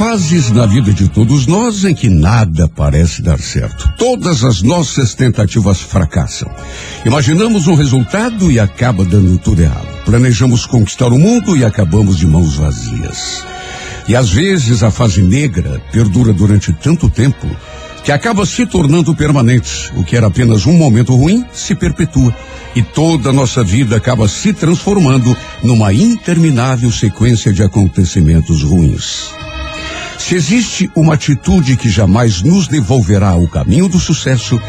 Fases na vida de todos nós em que nada parece dar certo. Todas as nossas tentativas fracassam. Imaginamos um resultado e acaba dando tudo errado. Planejamos conquistar o mundo e acabamos de mãos vazias. E às vezes a fase negra perdura durante tanto tempo que acaba se tornando permanente. O que era apenas um momento ruim se perpetua. E toda a nossa vida acaba se transformando numa interminável sequência de acontecimentos ruins. Se existe uma atitude que jamais nos devolverá o caminho do sucesso,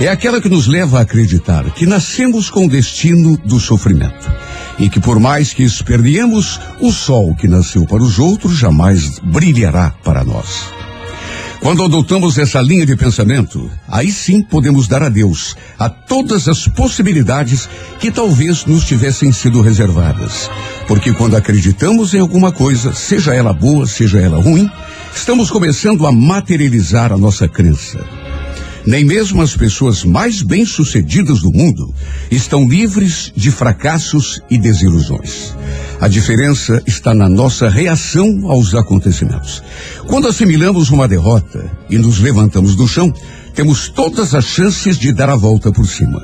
é aquela que nos leva a acreditar que nascemos com o destino do sofrimento. E que por mais que esperneemos, o sol que nasceu para os outros jamais brilhará para nós. Quando adotamos essa linha de pensamento, aí sim podemos dar adeus a todas as possibilidades que talvez nos tivessem sido reservadas. Porque quando acreditamos em alguma coisa, seja ela boa, seja ela ruim, estamos começando a materializar a nossa crença. Nem mesmo as pessoas mais bem-sucedidas do mundo estão livres de fracassos e desilusões. A diferença está na nossa reação aos acontecimentos. Quando assimilamos uma derrota e nos levantamos do chão, temos todas as chances de dar a volta por cima.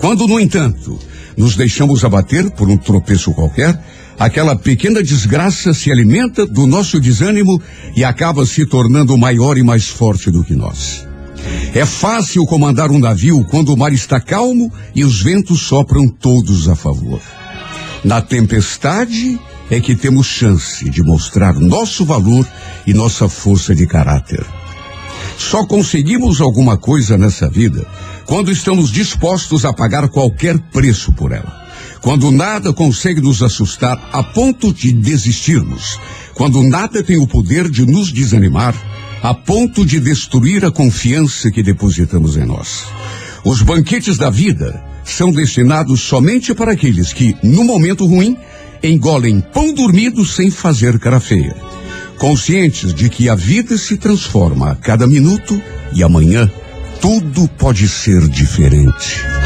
Quando, no entanto, nos deixamos abater por um tropeço qualquer, aquela pequena desgraça se alimenta do nosso desânimo e acaba se tornando maior e mais forte do que nós. É fácil comandar um navio quando o mar está calmo e os ventos sopram todos a favor. Na tempestade é que temos chance de mostrar nosso valor e nossa força de caráter. Só conseguimos alguma coisa nessa vida quando estamos dispostos a pagar qualquer preço por ela. Quando nada consegue nos assustar a ponto de desistirmos. Quando nada tem o poder de nos desanimar a ponto de destruir a confiança que depositamos em nós. Os banquetes da vida são destinados somente para aqueles que, no momento ruim, engolem pão dormido sem fazer cara feia. Conscientes de que a vida se transforma a cada minuto e amanhã tudo pode ser diferente.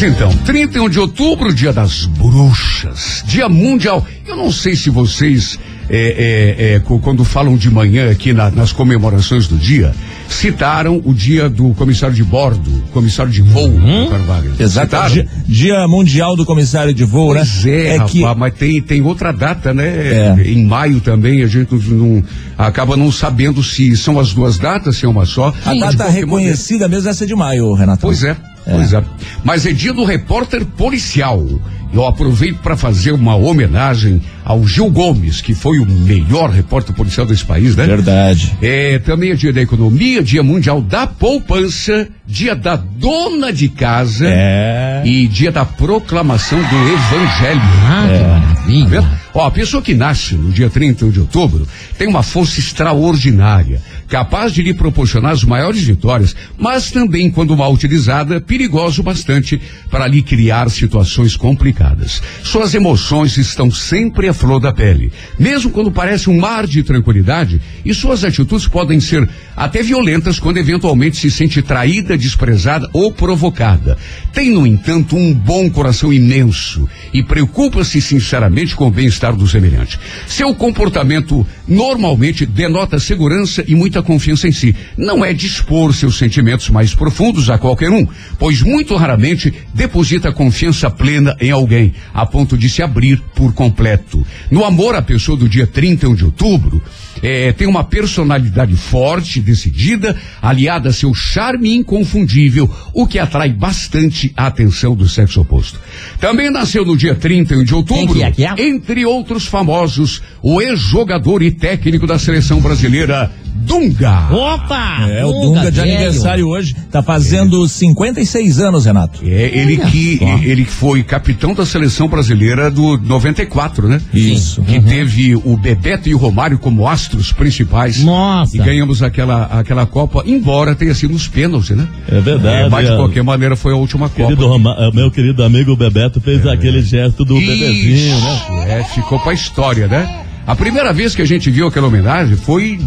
Então, 31 de outubro, dia das bruxas, dia mundial. Eu não sei se vocês, é, é, é, quando falam de manhã aqui na, nas comemorações do dia, citaram o dia do comissário de bordo, comissário de voo, uhum. Exato. Dia, dia, mundial do comissário de voo, né? pois né? É, é rapaz, que... mas tem, tem outra data, né? É. Em maio também, a gente não, acaba não sabendo se são as duas datas, se é uma só. A data reconhecida mesmo é essa de maio, Renato. Pois é. Pois é. Mas é dia do repórter policial. Eu aproveito para fazer uma homenagem ao Gil Gomes, que foi o melhor repórter policial desse país, né? Verdade. É, também é dia da economia, dia mundial da poupança, dia da dona de casa é. e dia da proclamação do evangelho. Ah, é. que maravilha. Tá Ó, a pessoa que nasce no dia 31 de outubro tem uma força extraordinária capaz de lhe proporcionar as maiores vitórias, mas também, quando mal utilizada, perigoso bastante para lhe criar situações complicadas. Suas emoções estão sempre à flor da pele, mesmo quando parece um mar de tranquilidade, e suas atitudes podem ser até violentas quando eventualmente se sente traída, desprezada ou provocada. Tem, no entanto, um bom coração imenso e preocupa-se sinceramente com o bem-estar do semelhante. Seu comportamento normalmente denota segurança e muita confiança em si. Não é dispor seus sentimentos mais profundos a qualquer um, pois muito raramente deposita confiança plena em alguém, a ponto de se abrir por completo. No amor, a pessoa do dia 31 de outubro é, tem uma personalidade forte, decidida, aliada a seu charme inconfundível, o que atrai bastante a atenção do sexo oposto. Também nasceu no dia 31 de outubro, que é, que é? entre outros famosos, o ex-jogador e técnico da seleção brasileira, Dunga. Opa! É, Dunga, o Dunga de velho. aniversário hoje. Tá fazendo é. 56 anos, Renato. É, ele que ele foi capitão da seleção brasileira do 94, né? Isso. Que uhum. teve o Bebeto e o Romário como astros principais. Nossa. E ganhamos aquela, aquela Copa, embora tenha sido nos pênaltis, né? É verdade. É, mas de qualquer maneira foi a última querido Copa. Roma, é, meu querido amigo Bebeto fez é. aquele gesto do Isso. bebezinho, né? É, ficou pra história, né? A primeira vez que a gente viu aquela homenagem foi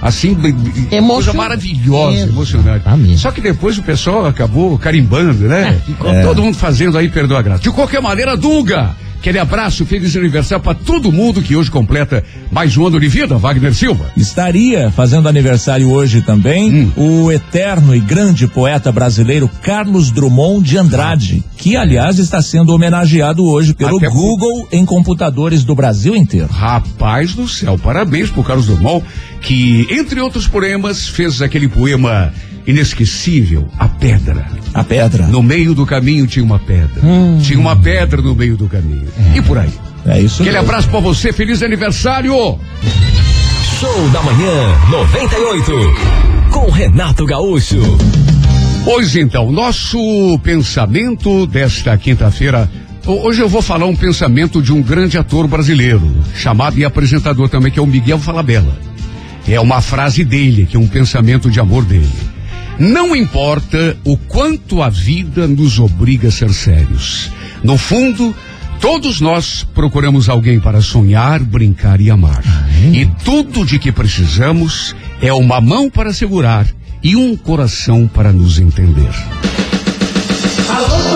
assim, coisa maravilhosa, emocionante. Só que depois o pessoal acabou carimbando, né? É. É. todo mundo fazendo aí, perdoa a graça. De qualquer maneira, Dunga, Aquele abraço, feliz aniversário para todo mundo que hoje completa mais um ano de vida, Wagner Silva. Estaria fazendo aniversário hoje também hum. o eterno e grande poeta brasileiro Carlos Drummond de Andrade, que aliás está sendo homenageado hoje pelo Até Google por... em computadores do Brasil inteiro. Rapaz do céu, parabéns pro Carlos Drummond, que entre outros poemas fez aquele poema inesquecível, a pedra. A pedra. No meio do caminho tinha uma pedra. Hum. Tinha uma pedra no meio do caminho. É. E por aí. É isso Aquele mesmo. abraço pra você, feliz aniversário! Show da manhã 98 com Renato Gaúcho. Pois então, nosso pensamento desta quinta-feira. Hoje eu vou falar um pensamento de um grande ator brasileiro, chamado e apresentador também, que é o Miguel Falabella. É uma frase dele, que é um pensamento de amor dele. Não importa o quanto a vida nos obriga a ser sérios. No fundo, todos nós procuramos alguém para sonhar, brincar e amar. E tudo de que precisamos é uma mão para segurar e um coração para nos entender. Alô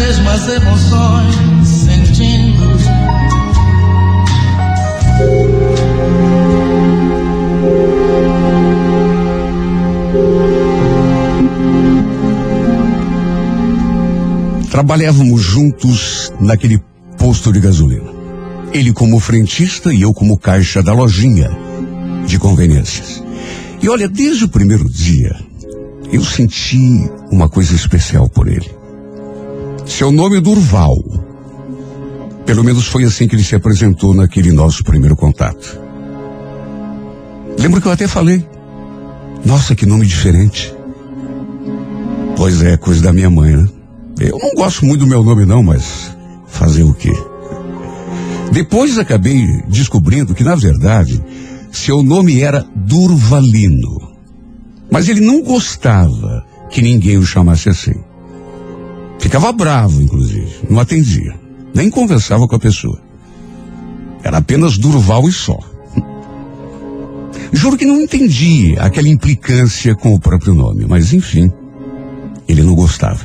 mesmas emoções Trabalhávamos juntos naquele posto de gasolina. Ele como frentista e eu como caixa da lojinha de conveniências. E olha, desde o primeiro dia, eu senti uma coisa especial por ele. Seu nome é Durval. Pelo menos foi assim que ele se apresentou naquele nosso primeiro contato. Lembro que eu até falei. Nossa, que nome diferente. Pois é, coisa da minha mãe, né? Eu não gosto muito do meu nome, não, mas fazer o quê? Depois acabei descobrindo que, na verdade, seu nome era Durvalino. Mas ele não gostava que ninguém o chamasse assim. Ficava bravo, inclusive. Não atendia. Nem conversava com a pessoa. Era apenas Durval e só. Juro que não entendi aquela implicância com o próprio nome, mas enfim, ele não gostava.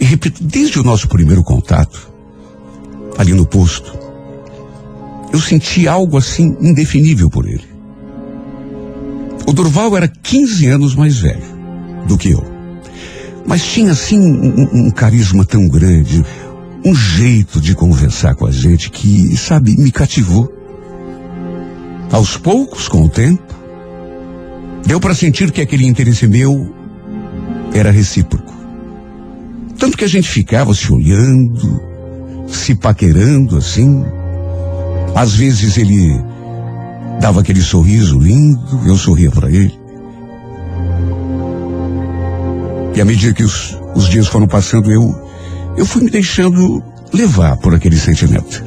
E repito, desde o nosso primeiro contato, ali no posto, eu senti algo assim indefinível por ele. O Durval era 15 anos mais velho do que eu. Mas tinha assim um, um carisma tão grande, um jeito de conversar com a gente que, sabe, me cativou. Aos poucos, com o tempo, deu para sentir que aquele interesse meu era recíproco. Tanto que a gente ficava se olhando, se paquerando assim. Às vezes ele dava aquele sorriso lindo, eu sorria para ele. E à medida que os, os dias foram passando, eu, eu fui me deixando levar por aquele sentimento.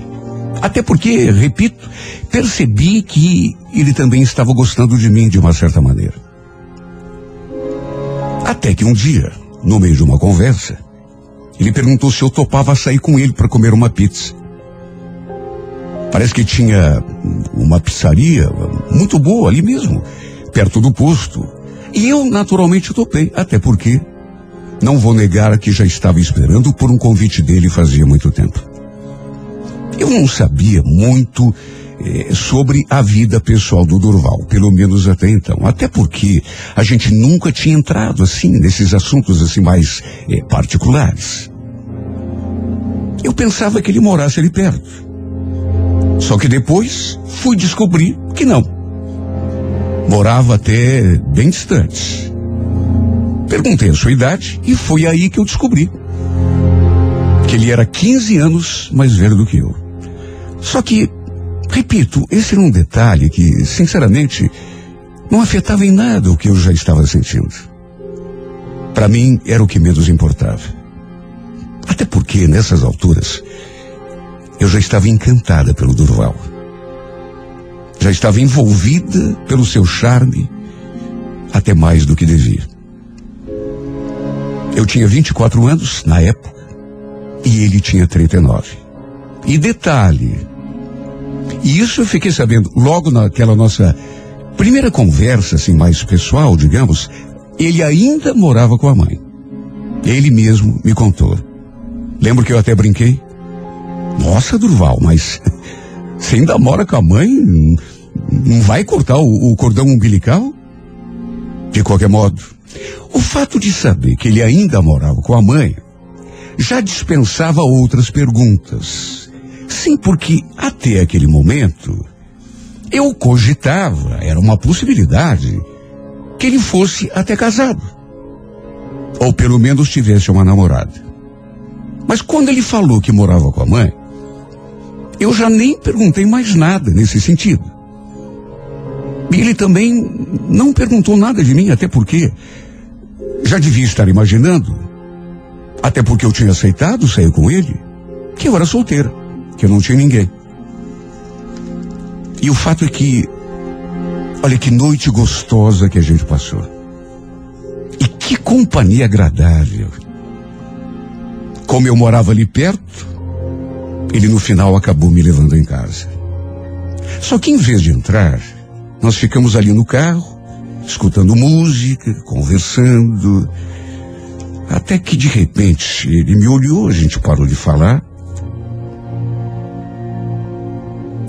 Até porque, repito, percebi que ele também estava gostando de mim de uma certa maneira. Até que um dia, no meio de uma conversa, ele perguntou se eu topava sair com ele para comer uma pizza. Parece que tinha uma pizzaria muito boa ali mesmo, perto do posto. E eu naturalmente topei, até porque não vou negar que já estava esperando por um convite dele fazia muito tempo. Eu não sabia muito eh, sobre a vida pessoal do Durval, pelo menos até então. Até porque a gente nunca tinha entrado assim nesses assuntos assim mais eh, particulares. Eu pensava que ele morasse ali perto. Só que depois fui descobrir que não. Morava até bem distante. Perguntei a sua idade e foi aí que eu descobri que ele era 15 anos mais velho do que eu. Só que, repito, esse era um detalhe que, sinceramente, não afetava em nada o que eu já estava sentindo. Para mim, era o que menos importava. Até porque, nessas alturas, eu já estava encantada pelo Durval. Já estava envolvida pelo seu charme, até mais do que devia. Eu tinha 24 anos na época e ele tinha 39. E detalhe, e isso eu fiquei sabendo logo naquela nossa primeira conversa, assim, mais pessoal, digamos, ele ainda morava com a mãe. Ele mesmo me contou. Lembro que eu até brinquei? Nossa, Durval, mas você ainda mora com a mãe? Não vai cortar o, o cordão umbilical? De qualquer modo, o fato de saber que ele ainda morava com a mãe já dispensava outras perguntas. Sim, porque até aquele momento eu cogitava, era uma possibilidade, que ele fosse até casado. Ou pelo menos tivesse uma namorada. Mas quando ele falou que morava com a mãe, eu já nem perguntei mais nada nesse sentido. E ele também não perguntou nada de mim, até porque já devia estar imaginando, até porque eu tinha aceitado sair com ele, que eu era solteira, que eu não tinha ninguém. E o fato é que, olha que noite gostosa que a gente passou. E que companhia agradável. Como eu morava ali perto, ele no final acabou me levando em casa. Só que em vez de entrar, nós ficamos ali no carro, escutando música, conversando. Até que de repente ele me olhou, a gente parou de falar.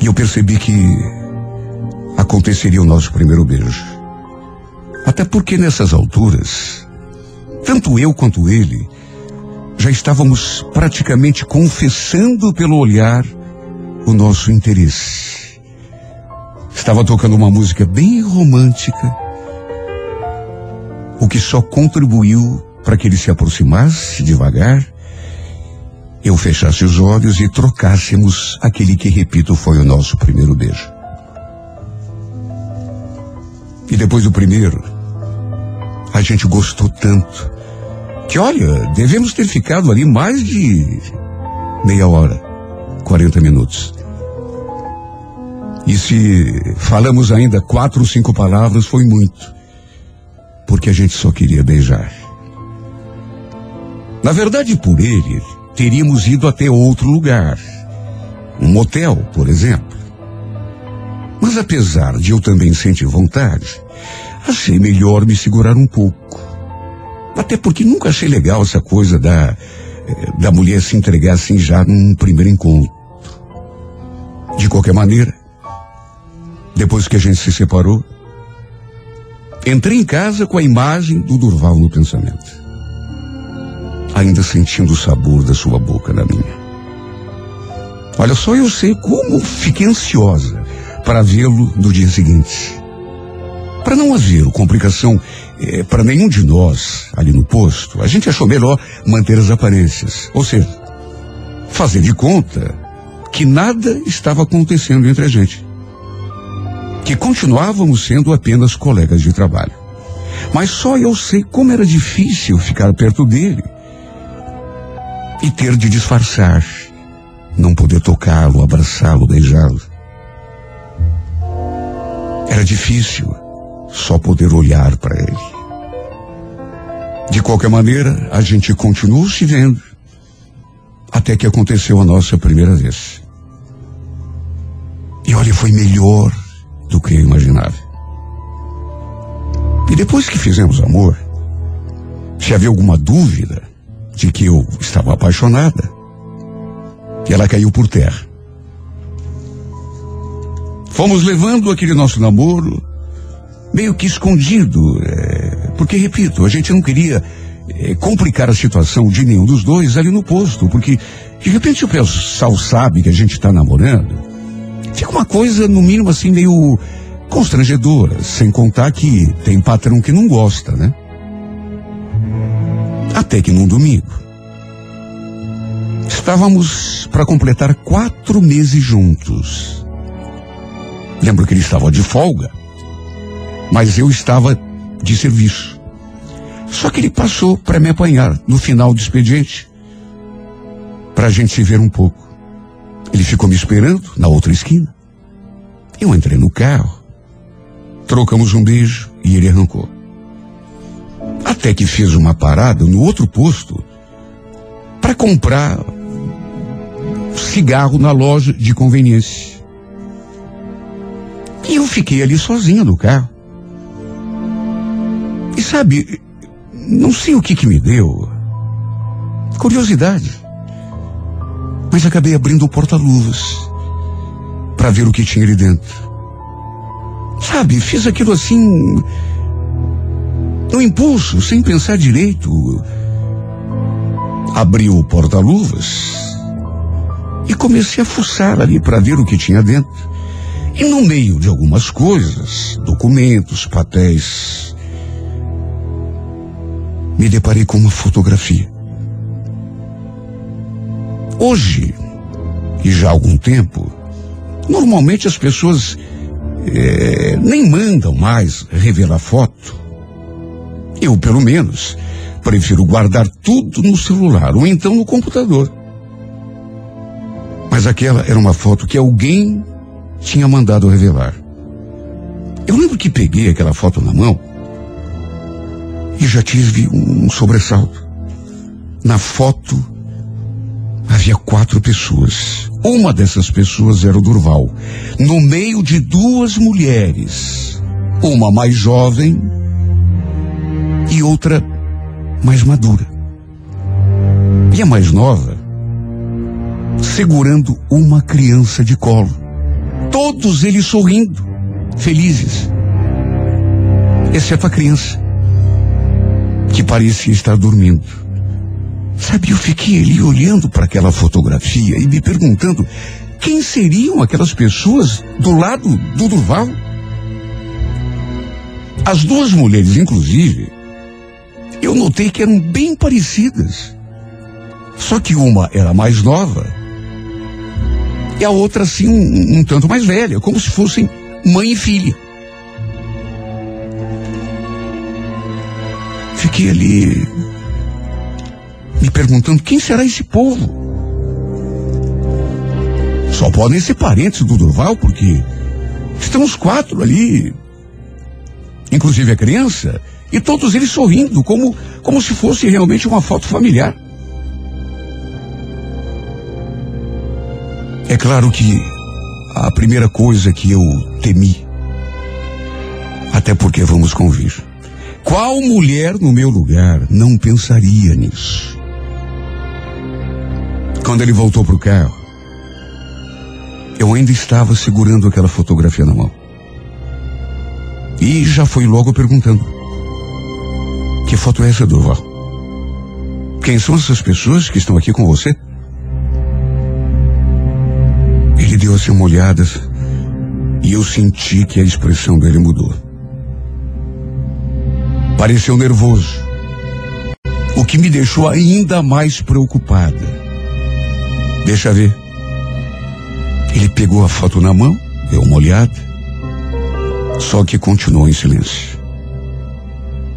E eu percebi que aconteceria o nosso primeiro beijo. Até porque nessas alturas, tanto eu quanto ele já estávamos praticamente confessando pelo olhar o nosso interesse. Estava tocando uma música bem romântica, o que só contribuiu para que ele se aproximasse devagar eu fechasse os olhos e trocássemos aquele que, repito, foi o nosso primeiro beijo. E depois do primeiro, a gente gostou tanto que, olha, devemos ter ficado ali mais de meia hora, 40 minutos. E se falamos ainda quatro ou cinco palavras, foi muito, porque a gente só queria beijar. Na verdade, por ele, teríamos ido até outro lugar. Um motel, por exemplo. Mas apesar de eu também sentir vontade, achei melhor me segurar um pouco. Até porque nunca achei legal essa coisa da, eh, da mulher se entregar assim já num primeiro encontro. De qualquer maneira, depois que a gente se separou, entrei em casa com a imagem do Durval no pensamento ainda sentindo o sabor da sua boca na minha. Olha só, eu sei como fiquei ansiosa para vê-lo no dia seguinte. Para não haver complicação eh, para nenhum de nós ali no posto, a gente achou melhor manter as aparências. Ou seja, fazer de conta que nada estava acontecendo entre a gente. Que continuávamos sendo apenas colegas de trabalho. Mas só eu sei como era difícil ficar perto dele e ter de disfarçar, não poder tocá-lo, abraçá-lo, beijá-lo. Era difícil só poder olhar para ele. De qualquer maneira, a gente continuou se vendo até que aconteceu a nossa primeira vez. E olha, foi melhor do que eu imaginava. E depois que fizemos amor, se havia alguma dúvida, de que eu estava apaixonada. Ela caiu por terra. Fomos levando aquele nosso namoro meio que escondido, é, porque, repito, a gente não queria é, complicar a situação de nenhum dos dois ali no posto, porque de repente o pessoal sabe que a gente está namorando. Fica uma coisa, no mínimo, assim, meio constrangedoras, sem contar que tem patrão que não gosta, né? Até que num domingo, estávamos para completar quatro meses juntos. Lembro que ele estava de folga, mas eu estava de serviço. Só que ele passou para me apanhar no final do expediente, para a gente se ver um pouco. Ele ficou me esperando na outra esquina. Eu entrei no carro, trocamos um beijo e ele arrancou. Até que fez uma parada no outro posto para comprar cigarro na loja de conveniência. E eu fiquei ali sozinho no carro. E sabe, não sei o que que me deu. Curiosidade. Mas acabei abrindo o porta-luvas para ver o que tinha ali dentro. Sabe, fiz aquilo assim no impulso, sem pensar direito. Abri o porta-luvas e comecei a fuçar ali para ver o que tinha dentro. E no meio de algumas coisas, documentos, papéis, me deparei com uma fotografia. Hoje, e já há algum tempo, normalmente as pessoas é, nem mandam mais revelar foto. Eu, pelo menos, prefiro guardar tudo no celular ou então no computador. Mas aquela era uma foto que alguém tinha mandado revelar. Eu lembro que peguei aquela foto na mão e já tive um sobressalto. Na foto havia quatro pessoas. Uma dessas pessoas era o Durval, no meio de duas mulheres, uma mais jovem e outra mais madura. E a mais nova segurando uma criança de colo. Todos eles sorrindo, felizes. Exceto a criança, que parecia estar dormindo. Sabe, eu fiquei ali olhando para aquela fotografia e me perguntando quem seriam aquelas pessoas do lado do Durval. As duas mulheres, inclusive, eu notei que eram bem parecidas. Só que uma era mais nova e a outra assim um, um tanto mais velha, como se fossem mãe e filha. Fiquei ali me perguntando quem será esse povo. Só podem ser parentes do Durval, porque estão os quatro ali, inclusive a criança, e todos eles sorrindo, como, como se fosse realmente uma foto familiar. É claro que a primeira coisa que eu temi, até porque vamos convir, qual mulher no meu lugar não pensaria nisso? Quando ele voltou para o carro, eu ainda estava segurando aquela fotografia na mão. E já foi logo perguntando: Que foto é essa, Durval? Quem são essas pessoas que estão aqui com você? Ele deu assim uma olhada e eu senti que a expressão dele mudou. Pareceu nervoso, o que me deixou ainda mais preocupada. Deixa ver. Ele pegou a foto na mão, deu uma olhada, só que continuou em silêncio.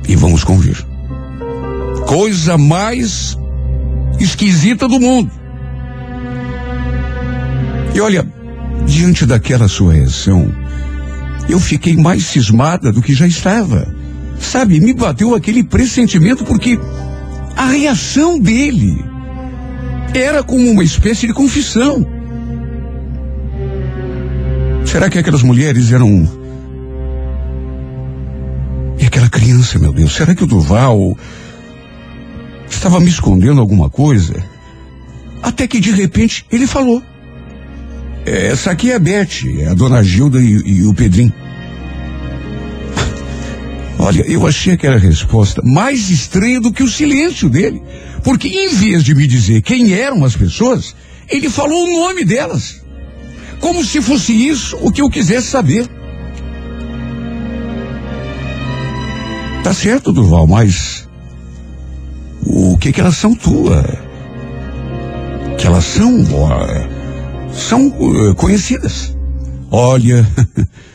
E vamos convir. Coisa mais esquisita do mundo. E olha, diante daquela sua reação, eu fiquei mais cismada do que já estava. Sabe, me bateu aquele pressentimento porque a reação dele era como uma espécie de confissão. Será que aquelas mulheres eram. E aquela criança, meu Deus, será que o Duval estava me escondendo alguma coisa? Até que de repente ele falou. Essa aqui é a Beth, é a dona Gilda e, e o Pedrinho. Olha, eu achei aquela resposta mais estranha do que o silêncio dele. Porque em vez de me dizer quem eram as pessoas, ele falou o nome delas. Como se fosse isso o que eu quisesse saber. Tá certo, Durval, mas o que que elas são tua? Que elas são, ó, são uh, conhecidas. Olha,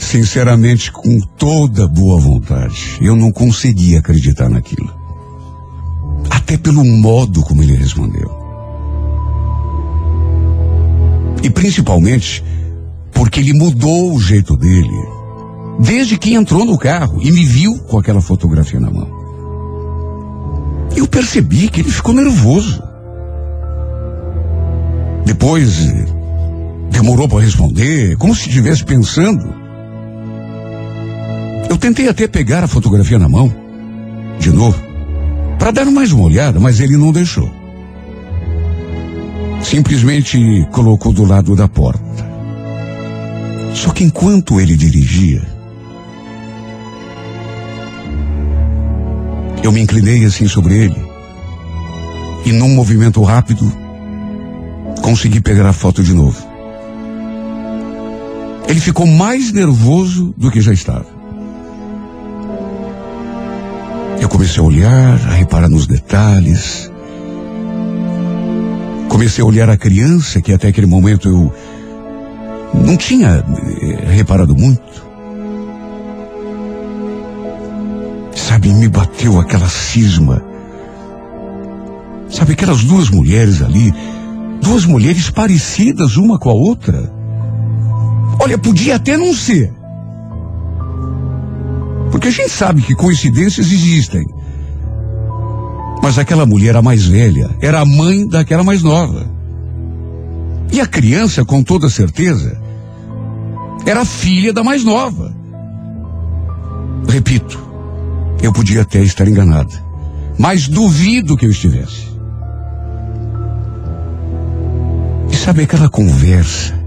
sinceramente, com toda boa vontade, eu não consegui acreditar naquilo. Até pelo modo como ele respondeu. E principalmente porque ele mudou o jeito dele desde que entrou no carro e me viu com aquela fotografia na mão. Eu percebi que ele ficou nervoso. Depois demorou para responder, como se estivesse pensando. Eu tentei até pegar a fotografia na mão, de novo, para dar mais uma olhada, mas ele não deixou. Simplesmente colocou do lado da porta. Só que enquanto ele dirigia, eu me inclinei assim sobre ele e num movimento rápido consegui pegar a foto de novo. Ele ficou mais nervoso do que já estava. Eu comecei a olhar, a reparar nos detalhes. Comecei a olhar a criança, que até aquele momento eu não tinha eh, reparado muito. Sabe, me bateu aquela cisma. Sabe, aquelas duas mulheres ali, duas mulheres parecidas uma com a outra. Olha, podia até não ser. Porque a gente sabe que coincidências existem. Mas aquela mulher, a mais velha, era a mãe daquela mais nova. E a criança, com toda certeza, era filha da mais nova. Repito, eu podia até estar enganada, mas duvido que eu estivesse. E sabe aquela conversa?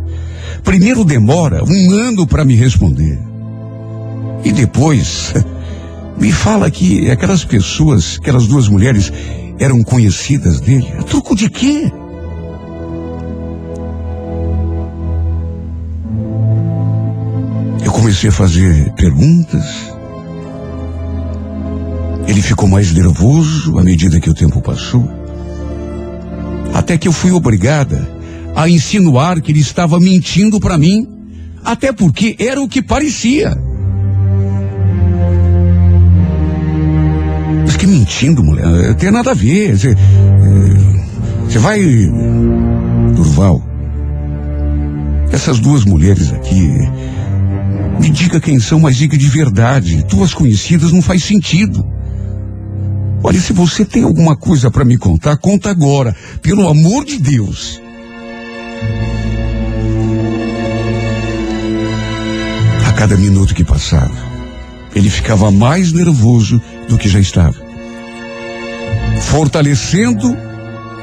Primeiro demora um ano para me responder. E depois me fala que aquelas pessoas, aquelas duas mulheres, eram conhecidas dele. A truco de quê? Eu comecei a fazer perguntas. Ele ficou mais nervoso à medida que o tempo passou. Até que eu fui obrigada a insinuar que ele estava mentindo para mim, até porque era o que parecia. Que mentindo, mulher? Tem nada a ver. Você eh, vai. Durval. Essas duas mulheres aqui. Me diga quem são, mas diga de verdade. Tuas conhecidas não faz sentido. Olha, se você tem alguma coisa para me contar, conta agora. Pelo amor de Deus. A cada minuto que passava, ele ficava mais nervoso do que já estava. Fortalecendo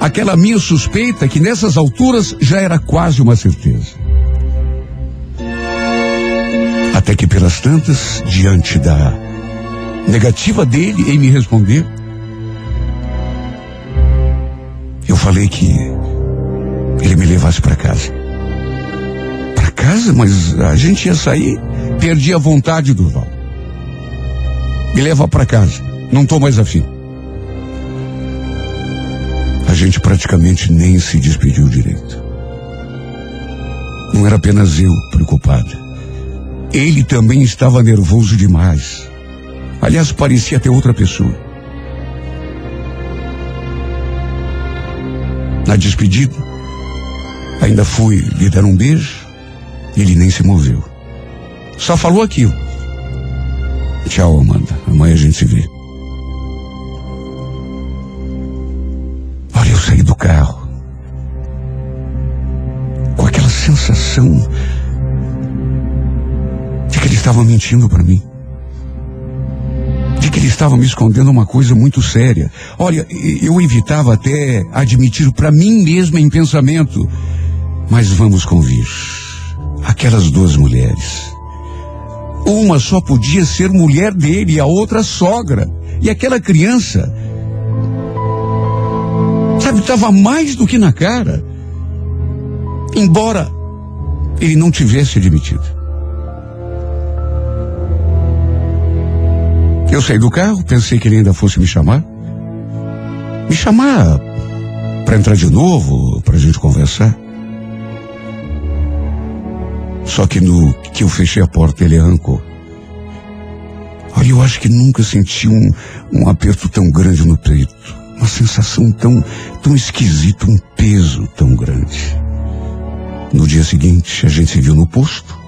aquela minha suspeita que nessas alturas já era quase uma certeza. Até que pelas tantas, diante da negativa dele em me responder, eu falei que ele me levasse para casa. Para casa? Mas a gente ia sair, perdi a vontade do Val. Me leva para casa, não tô mais afim. Gente praticamente nem se despediu direito. Não era apenas eu preocupada. Ele também estava nervoso demais. Aliás, parecia ter outra pessoa. Na despedida, ainda fui lhe dar um beijo, ele nem se moveu. Só falou aquilo. Tchau, Amanda. Amanhã a gente se vê. Olha, eu saí do carro. Com aquela sensação de que ele estava mentindo para mim. De que ele estava me escondendo uma coisa muito séria. Olha, eu evitava até admitir para mim mesma em pensamento. Mas vamos convir. Aquelas duas mulheres. Uma só podia ser mulher dele a outra sogra. E aquela criança. Sabe, estava mais do que na cara. Embora ele não tivesse admitido. Eu saí do carro, pensei que ele ainda fosse me chamar. Me chamar para entrar de novo, para a gente conversar. Só que no que eu fechei a porta, ele arrancou. Olha, eu acho que nunca senti um, um aperto tão grande no peito. Uma sensação tão, tão esquisita, um peso tão grande. No dia seguinte, a gente se viu no posto.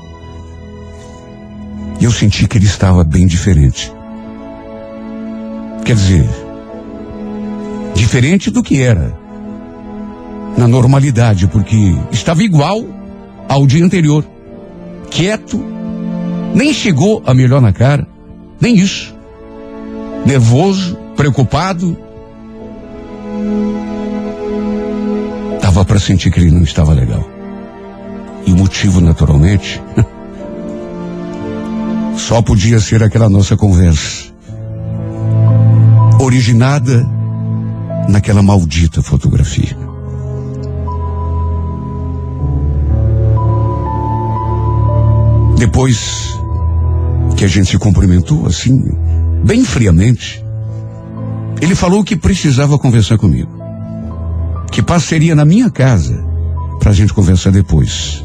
E eu senti que ele estava bem diferente. Quer dizer, diferente do que era. Na normalidade, porque estava igual ao dia anterior. Quieto, nem chegou a melhor na cara, nem isso. Nervoso, preocupado. Dava para sentir que ele não estava legal. E o motivo, naturalmente, só podia ser aquela nossa conversa. Originada naquela maldita fotografia. Depois que a gente se cumprimentou assim, bem friamente, ele falou que precisava conversar comigo. Que passaria na minha casa para a gente conversar depois.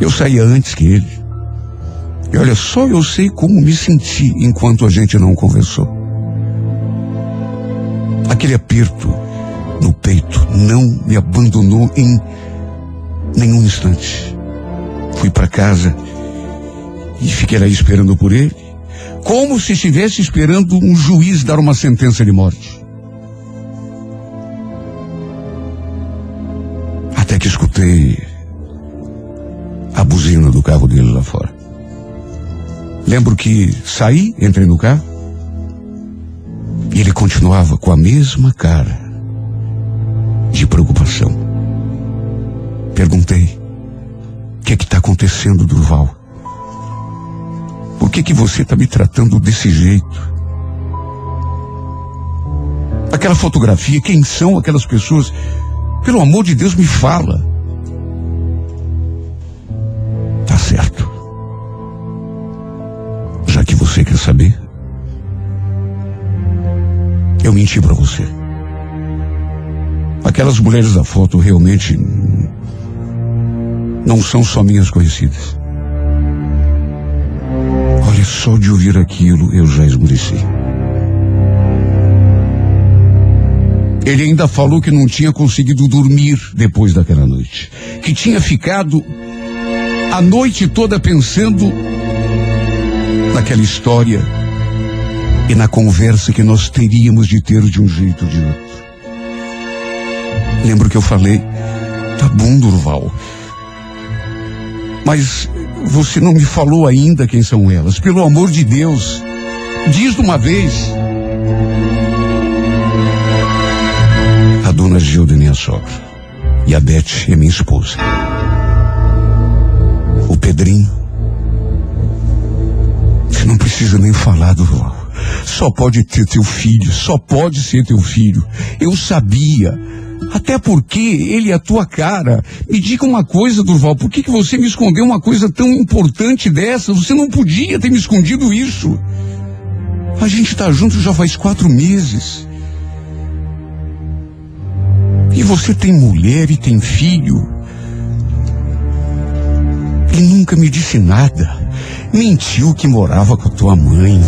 Eu saía antes que ele. E olha, só eu sei como me senti enquanto a gente não conversou. Aquele aperto no peito não me abandonou em nenhum instante. Fui para casa e fiquei lá esperando por ele, como se estivesse esperando um juiz dar uma sentença de morte. Até que escutei a buzina do carro dele lá fora. Lembro que saí, entrei no carro e ele continuava com a mesma cara de preocupação. Perguntei: O que é que está acontecendo, Durval? Por que que você está me tratando desse jeito? Aquela fotografia, quem são aquelas pessoas? Pelo amor de Deus, me fala. Tá certo. Já que você quer saber, eu menti para você. Aquelas mulheres da foto realmente não são só minhas conhecidas. Olha, só de ouvir aquilo eu já esmureci. Ele ainda falou que não tinha conseguido dormir depois daquela noite. Que tinha ficado a noite toda pensando naquela história e na conversa que nós teríamos de ter de um jeito ou de outro. Lembro que eu falei, tá bom, Durval. Mas você não me falou ainda quem são elas. Pelo amor de Deus, diz de uma vez. A dona Gilda é minha sogra. E a Beth é minha esposa. O Pedrinho. Você não precisa nem falar do Só pode ter teu filho, só pode ser teu filho. Eu sabia. Até porque ele é a tua cara. Me diga uma coisa, Durval, por que, que você me escondeu uma coisa tão importante dessa? Você não podia ter me escondido isso. A gente tá junto já faz quatro meses. E você tem mulher e tem filho. E nunca me disse nada. Mentiu que morava com a tua mãe.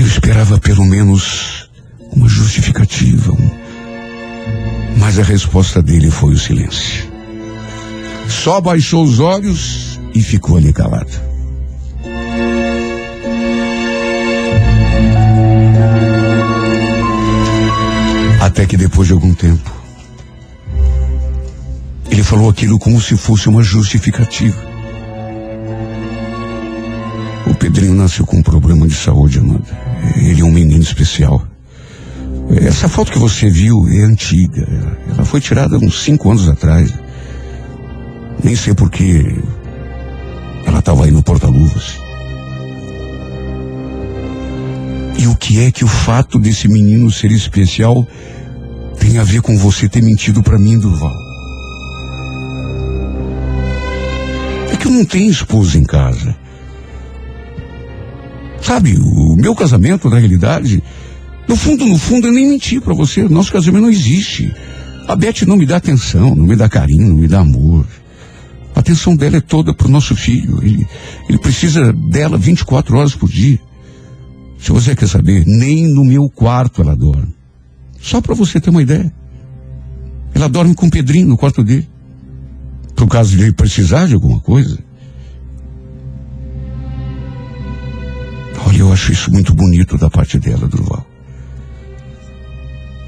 Eu esperava pelo menos uma justificativa. Mas a resposta dele foi o silêncio. Só baixou os olhos e ficou ali calado. Até que depois de algum tempo, ele falou aquilo como se fosse uma justificativa. O Pedrinho nasceu com um problema de saúde, Amanda. Ele é um menino especial. Essa foto que você viu é antiga. Ela foi tirada uns cinco anos atrás. Nem sei porque ela estava aí no porta-luvas. E o que é que o fato desse menino ser especial tem a ver com você ter mentido para mim, Durval? É que eu não tenho esposa em casa. Sabe, o meu casamento, na realidade, no fundo, no fundo, eu nem menti para você. Nosso casamento não existe. A Beth não me dá atenção, não me dá carinho, não me dá amor. A atenção dela é toda pro nosso filho. Ele, ele precisa dela 24 horas por dia. Se você quer saber, nem no meu quarto ela dorme. Só para você ter uma ideia. Ela dorme com o Pedrinho no quarto dele. Por caso de ele precisar de alguma coisa. Olha, eu acho isso muito bonito da parte dela, Durval.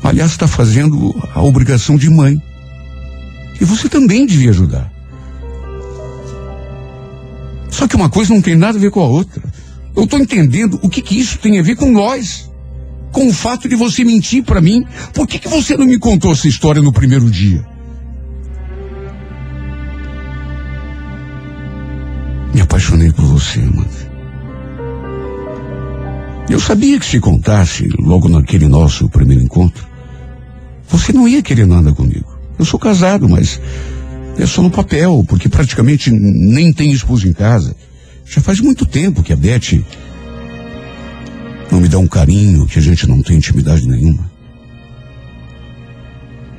Aliás, está fazendo a obrigação de mãe. E você também devia ajudar. Só que uma coisa não tem nada a ver com a outra. Eu estou entendendo o que, que isso tem a ver com nós. Com o fato de você mentir para mim. Por que, que você não me contou essa história no primeiro dia? Me apaixonei por você, mano. Eu sabia que se contasse logo naquele nosso primeiro encontro, você não ia querer nada comigo. Eu sou casado, mas é só no papel, porque praticamente nem tem esposa em casa. Já faz muito tempo que a Beth não me dá um carinho, que a gente não tem intimidade nenhuma.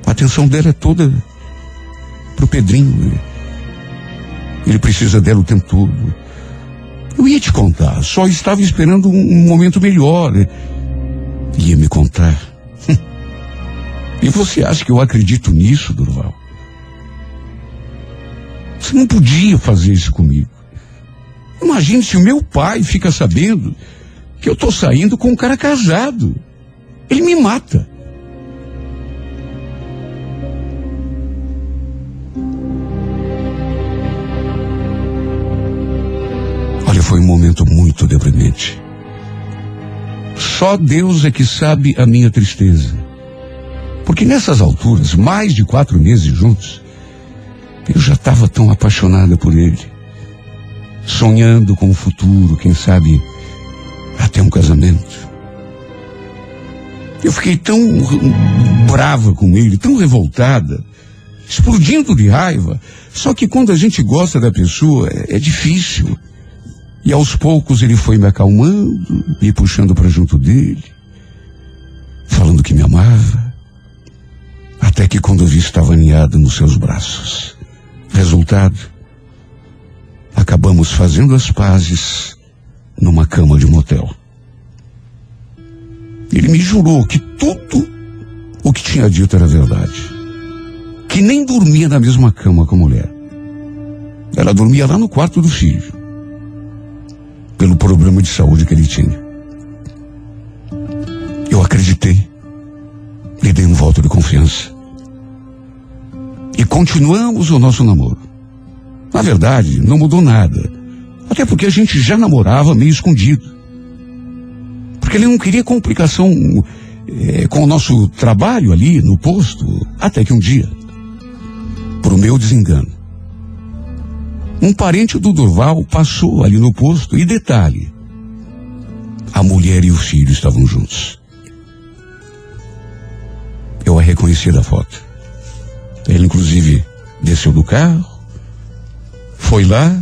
A atenção dela é toda pro Pedrinho. Ele precisa dela o tempo todo. Eu ia te contar, só estava esperando um, um momento melhor. Ia me contar. e você acha que eu acredito nisso, Durval? Você não podia fazer isso comigo. Imagine se o meu pai fica sabendo que eu estou saindo com um cara casado. Ele me mata. Muito deprimente. Só Deus é que sabe a minha tristeza. Porque nessas alturas, mais de quatro meses juntos, eu já estava tão apaixonada por ele. Sonhando com o futuro, quem sabe até um casamento. Eu fiquei tão brava com ele, tão revoltada, explodindo de raiva. Só que quando a gente gosta da pessoa, é, é difícil. E aos poucos ele foi me acalmando, me puxando para junto dele, falando que me amava. Até que quando vi estava aninhado nos seus braços. Resultado, acabamos fazendo as pazes numa cama de motel. Ele me jurou que tudo o que tinha dito era verdade. Que nem dormia na mesma cama com a mulher. Ela dormia lá no quarto do filho. Pelo problema de saúde que ele tinha. Eu acreditei. Lhe dei um voto de confiança. E continuamos o nosso namoro. Na verdade, não mudou nada. Até porque a gente já namorava meio escondido. Porque ele não queria complicação é, com o nosso trabalho ali no posto. Até que um dia, por meu desengano, um parente do Durval passou ali no posto e detalhe, a mulher e o filho estavam juntos. Eu a reconheci da foto. Ele inclusive desceu do carro, foi lá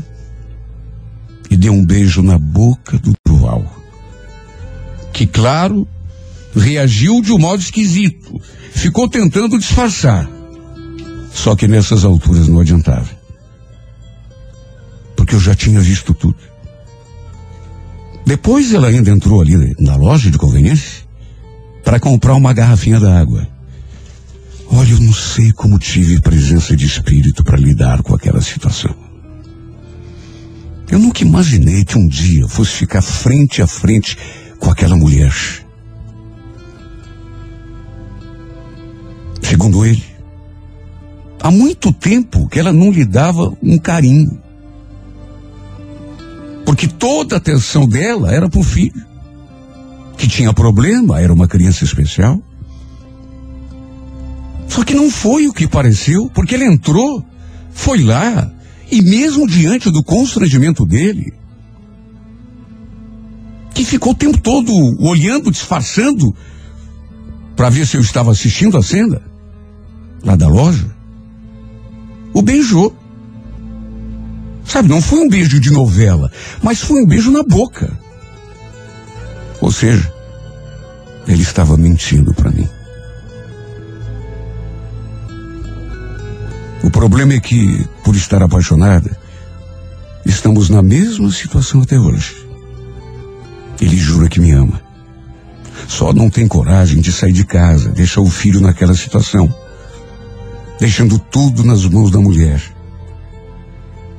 e deu um beijo na boca do Durval. Que, claro, reagiu de um modo esquisito. Ficou tentando disfarçar. Só que nessas alturas não adiantava. Porque eu já tinha visto tudo. Depois ela ainda entrou ali na loja de conveniência para comprar uma garrafinha d'água. Olha, eu não sei como tive presença de espírito para lidar com aquela situação. Eu nunca imaginei que um dia fosse ficar frente a frente com aquela mulher. Segundo ele, há muito tempo que ela não lhe dava um carinho. Porque toda a atenção dela era para o filho, que tinha problema, era uma criança especial. Só que não foi o que pareceu, porque ele entrou, foi lá, e mesmo diante do constrangimento dele, que ficou o tempo todo olhando, disfarçando, para ver se eu estava assistindo a cena, lá da loja, o beijou. Sabe, não foi um beijo de novela, mas foi um beijo na boca. Ou seja, ele estava mentindo para mim. O problema é que, por estar apaixonada, estamos na mesma situação até hoje. Ele jura que me ama. Só não tem coragem de sair de casa, deixar o filho naquela situação, deixando tudo nas mãos da mulher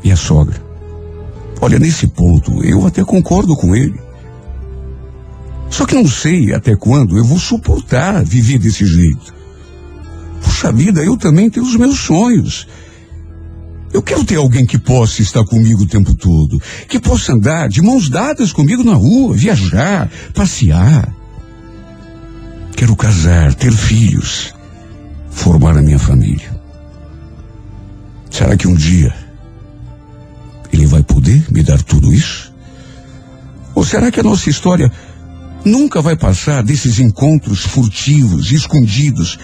e a sogra. Olha, nesse ponto, eu até concordo com ele. Só que não sei até quando eu vou suportar viver desse jeito. Puxa vida, eu também tenho os meus sonhos. Eu quero ter alguém que possa estar comigo o tempo todo, que possa andar de mãos dadas comigo na rua, viajar, passear. Quero casar, ter filhos, formar a minha família. Será que um dia ele vai poder me dar tudo isso? Ou será que a nossa história nunca vai passar desses encontros furtivos, escondidos,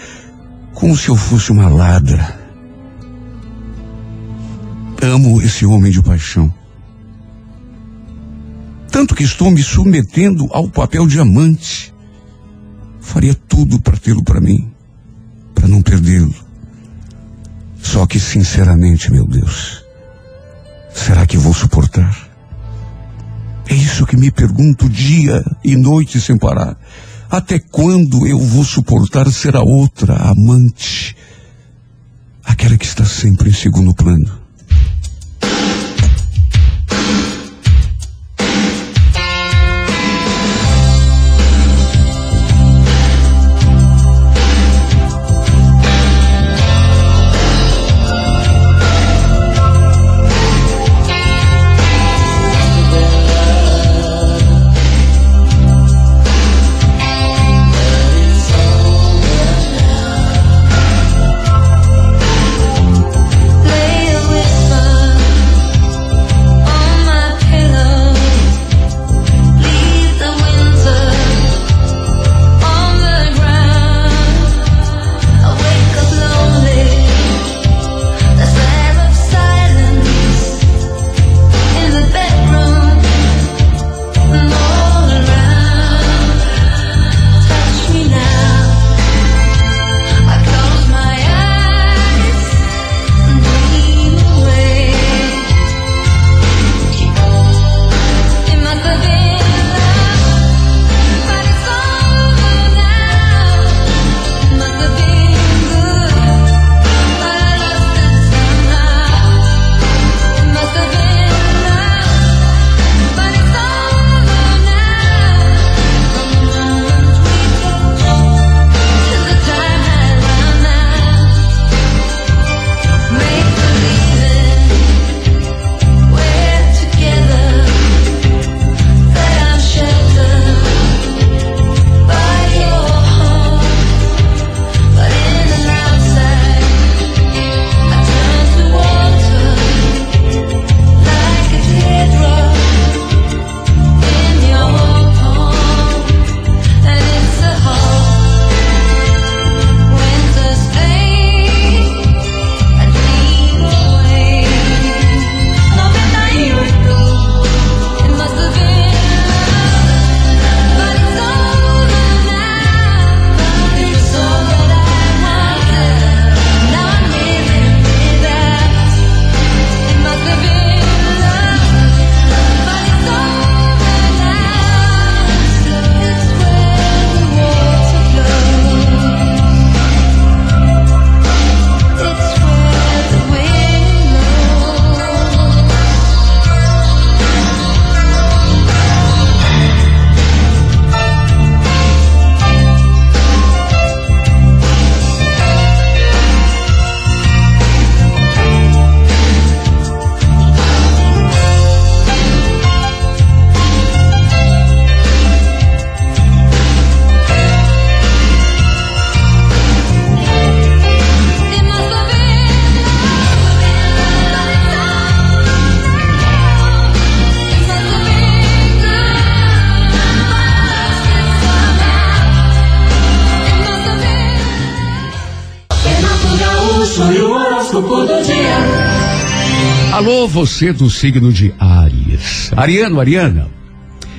como se eu fosse uma ladra? Amo esse homem de paixão. Tanto que estou me submetendo ao papel de amante. Faria tudo para tê-lo para mim, para não perdê-lo. Só que, sinceramente, meu Deus, Será que vou suportar? É isso que me pergunto dia e noite sem parar. Até quando eu vou suportar ser a outra amante? Aquela que está sempre em segundo plano. Você do signo de Áries. Ariano, Ariana,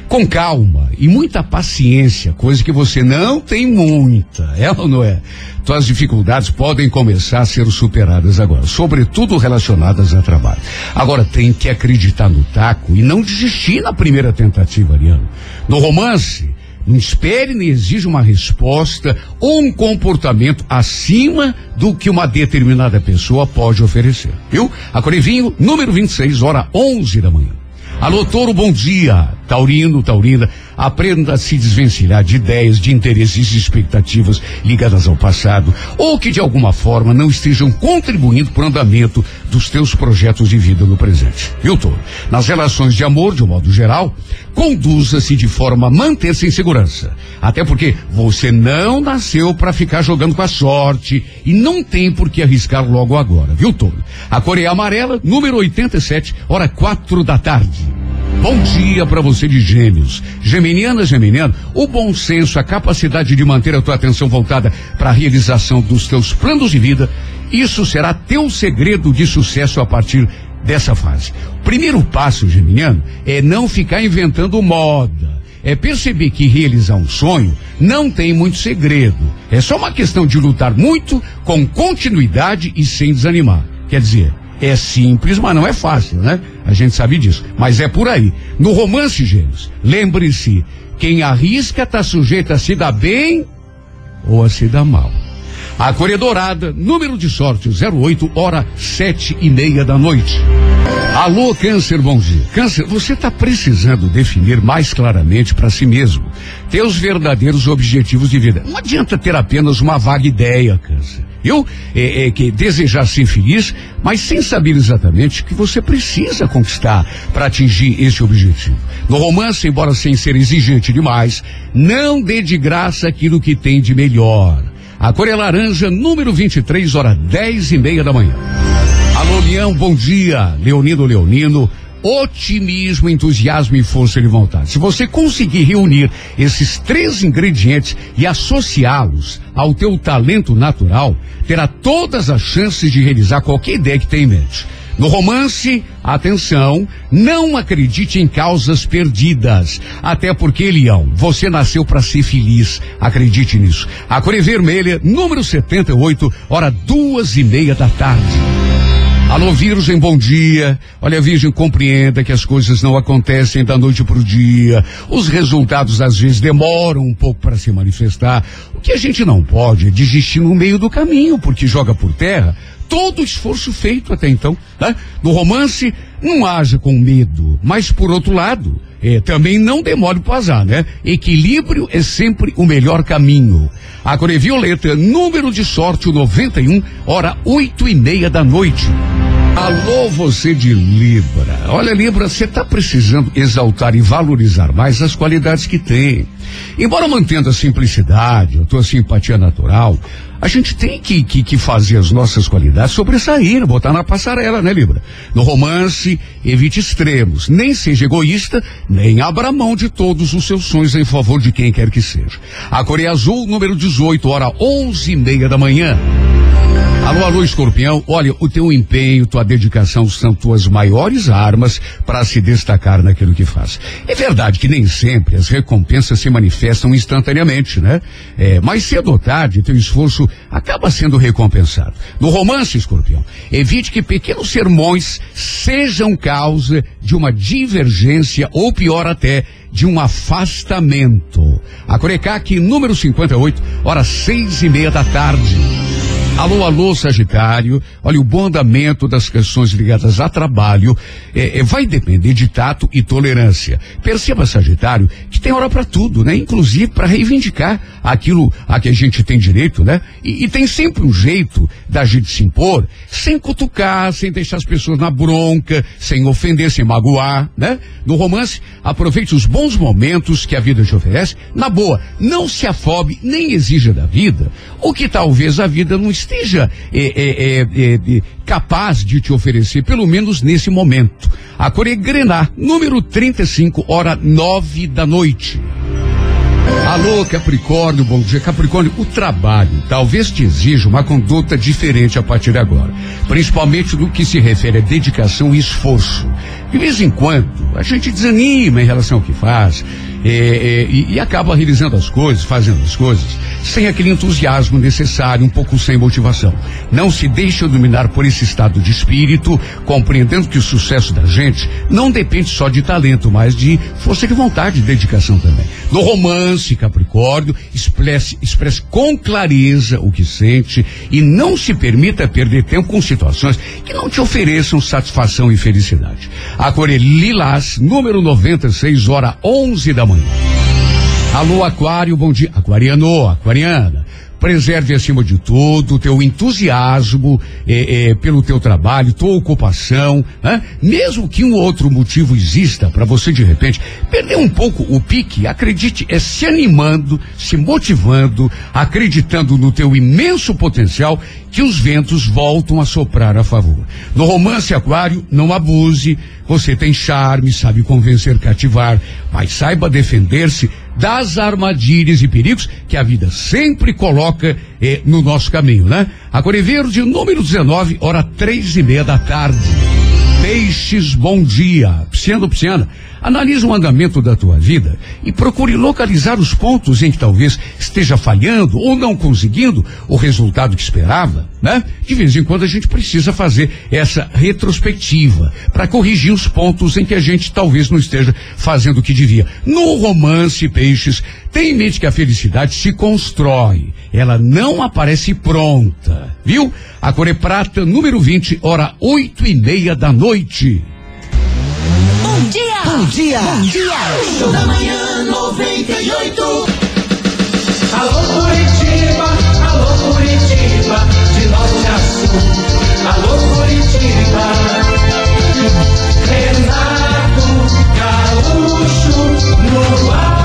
com calma e muita paciência, coisa que você não tem muita, é ou não é? Tuas dificuldades podem começar a ser superadas agora, sobretudo relacionadas a trabalho. Agora tem que acreditar no taco e não desistir na primeira tentativa, Ariano. No romance, não espere nem exija uma resposta ou um comportamento acima do que uma determinada pessoa pode oferecer. Viu? A número 26, hora 11 da manhã. Alô, Toro, bom dia. Taurino, Taurina, aprenda a se desvencilhar de ideias, de interesses e expectativas ligadas ao passado, ou que de alguma forma não estejam contribuindo para o andamento dos teus projetos de vida no presente. Viu, Toro? Nas relações de amor, de um modo geral, conduza-se de forma a manter-se em segurança. Até porque você não nasceu para ficar jogando com a sorte e não tem por que arriscar logo agora, viu, Toro? A cor é amarela, número 87, hora quatro da tarde. Bom dia para você de gêmeos. Geminiana, geminiano, o bom senso, a capacidade de manter a tua atenção voltada para a realização dos teus planos de vida, isso será teu segredo de sucesso a partir dessa fase. Primeiro passo, geminiano, é não ficar inventando moda. É perceber que realizar um sonho não tem muito segredo. É só uma questão de lutar muito, com continuidade e sem desanimar. Quer dizer, é simples, mas não é fácil, né? A gente sabe disso. Mas é por aí. No romance, gêmeos, lembre-se: quem arrisca está sujeito a se dar bem ou a se dar mal. A Coreia Dourada, número de sorte 08, hora sete e meia da noite. Alô, Câncer, bom dia. Câncer, você está precisando definir mais claramente para si mesmo teus verdadeiros objetivos de vida. Não adianta ter apenas uma vaga ideia, Câncer. Eu é, é, que desejar ser feliz, mas sem saber exatamente o que você precisa conquistar para atingir esse objetivo. No romance, embora sem ser exigente demais, não dê de graça aquilo que tem de melhor. A cor é laranja, número 23, hora 10 e meia da manhã. Alô, Leão, bom dia. Leonino Leonino, otimismo, entusiasmo e força de vontade. Se você conseguir reunir esses três ingredientes e associá-los ao teu talento natural, terá todas as chances de realizar qualquer ideia que tenha em mente. No romance, atenção, não acredite em causas perdidas. Até porque, Leão, você nasceu para ser feliz. Acredite nisso. A cor vermelha, número 78, hora duas e meia da tarde. Alô, Virgem, bom dia. Olha, Virgem, compreenda que as coisas não acontecem da noite para o dia. Os resultados às vezes demoram um pouco para se manifestar. O que a gente não pode é desistir no meio do caminho, porque joga por terra todo o esforço feito até então. Né? No romance, não haja com medo, mas por outro lado, é, também não demore para azar, né? Equilíbrio é sempre o melhor caminho. A é Violeta, número de sorte o 91, hora oito e meia da noite. Alô, você de Libra. Olha, Libra, você está precisando exaltar e valorizar mais as qualidades que tem. Embora mantendo a simplicidade, a tua simpatia natural, a gente tem que, que, que fazer as nossas qualidades sobressair, botar na passarela, né, Libra? No romance, evite extremos. Nem seja egoísta, nem abra mão de todos os seus sonhos em favor de quem quer que seja. A Coreia Azul, número 18, hora onze e meia da manhã. Alô, alô, escorpião. Olha, o teu empenho, tua dedicação são tuas maiores armas para se destacar naquilo que faz. É verdade que nem sempre as recompensas se manifestam instantaneamente, né? É, mas cedo ou tarde, teu esforço acaba sendo recompensado. No romance, escorpião, evite que pequenos sermões sejam causa de uma divergência ou pior até, de um afastamento. A Corecac, número 58, horas seis e meia da tarde. Alô, alô, Sagitário. Olha, o bom andamento das questões ligadas a trabalho é, é, vai depender de tato e tolerância. Perceba, Sagitário, que tem hora para tudo, né? Inclusive para reivindicar aquilo a que a gente tem direito, né? E, e, tem sempre um jeito da gente se impor sem cutucar, sem deixar as pessoas na bronca, sem ofender, sem magoar, né? No romance, aproveite os bons momentos que a vida te oferece. Na boa, não se afobe nem exija da vida o que talvez a vida não esteja é, é, é, capaz de te oferecer, pelo menos nesse momento. A Coreia Grená, número 35, hora nove da noite. Alô, Capricórnio, bom dia. Capricórnio, o trabalho talvez te exija uma conduta diferente a partir de agora. Principalmente no que se refere a dedicação e esforço. De vez em quando, a gente desanima em relação ao que faz é, é, e, e acaba realizando as coisas, fazendo as coisas, sem aquele entusiasmo necessário, um pouco sem motivação. Não se deixe dominar por esse estado de espírito, compreendendo que o sucesso da gente não depende só de talento, mas de força de vontade e dedicação também. No romance, Capricórnio, expresse, expresse com clareza o que sente e não se permita perder tempo com situações que não te ofereçam satisfação e felicidade. A cor é Lilás, número 96, hora 11 da Alô, Aquário, bom dia. Aquariano, Aquariana. Preserve acima de tudo o teu entusiasmo eh, eh, pelo teu trabalho, tua ocupação, né? mesmo que um outro motivo exista para você de repente perder um pouco o pique, acredite, é se animando, se motivando, acreditando no teu imenso potencial que os ventos voltam a soprar a favor. No romance aquário, não abuse, você tem charme, sabe convencer, cativar, mas saiba defender-se das armadilhas e perigos que a vida sempre coloca eh, no nosso caminho, né? A Verde, número 19, hora três e meia da tarde. Peixes, bom dia. Pisciano, pisciana. Analise o andamento da tua vida e procure localizar os pontos em que talvez esteja falhando ou não conseguindo o resultado que esperava, né? De vez em quando a gente precisa fazer essa retrospectiva para corrigir os pontos em que a gente talvez não esteja fazendo o que devia. No romance Peixes, tem em mente que a felicidade se constrói, ela não aparece pronta, viu? A Core Prata, número 20, hora oito e meia da noite. Bom dia! Bom dia! Bom dia! Show da manhã 98. Alô Curitiba, alô Curitiba, de norte a sul. Alô Curitiba. Renato Gaúcho no ar.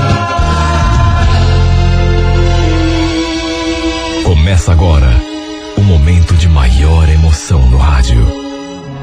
Começa agora o momento de maior emoção no rádio.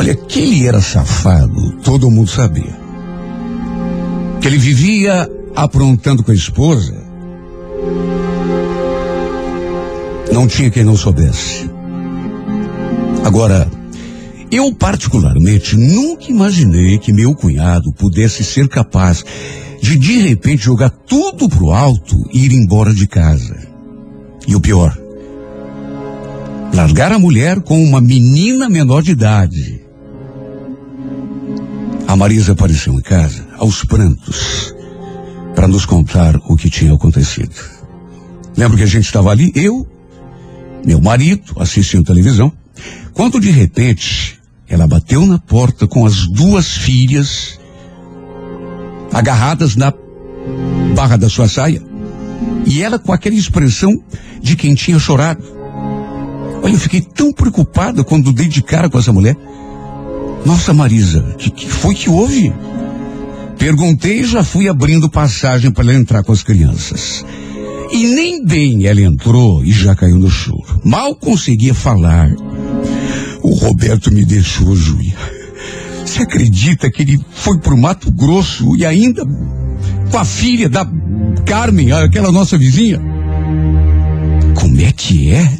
Olha, que ele era safado, todo mundo sabia. Que ele vivia aprontando com a esposa. Não tinha quem não soubesse. Agora, eu particularmente nunca imaginei que meu cunhado pudesse ser capaz de de repente jogar tudo pro alto e ir embora de casa. E o pior, largar a mulher com uma menina menor de idade. A Marisa apareceu em casa, aos prantos, para nos contar o que tinha acontecido. Lembro que a gente estava ali, eu, meu marido, assistindo televisão, quando de repente ela bateu na porta com as duas filhas agarradas na barra da sua saia e ela com aquela expressão de quem tinha chorado. Olha, eu fiquei tão preocupada quando dei de cara com essa mulher. Nossa, Marisa, que, que foi que houve? Perguntei e já fui abrindo passagem para ela entrar com as crianças. E nem bem ela entrou e já caiu no choro. Mal conseguia falar. O Roberto me deixou, Julia. Você acredita que ele foi pro Mato Grosso e ainda com a filha da Carmen, aquela nossa vizinha? Como é que é?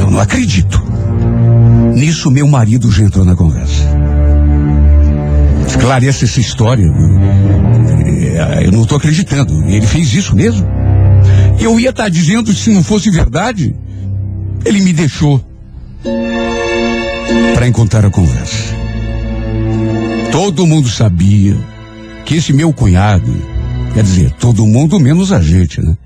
Eu não acredito. Nisso, meu marido já entrou na conversa. Esclareça essa história. É, Eu não estou acreditando. Ele fez isso mesmo? Eu ia estar dizendo se não fosse verdade. Ele me deixou para encontrar a conversa. Todo mundo sabia que esse meu cunhado, quer dizer, todo mundo menos a gente, né?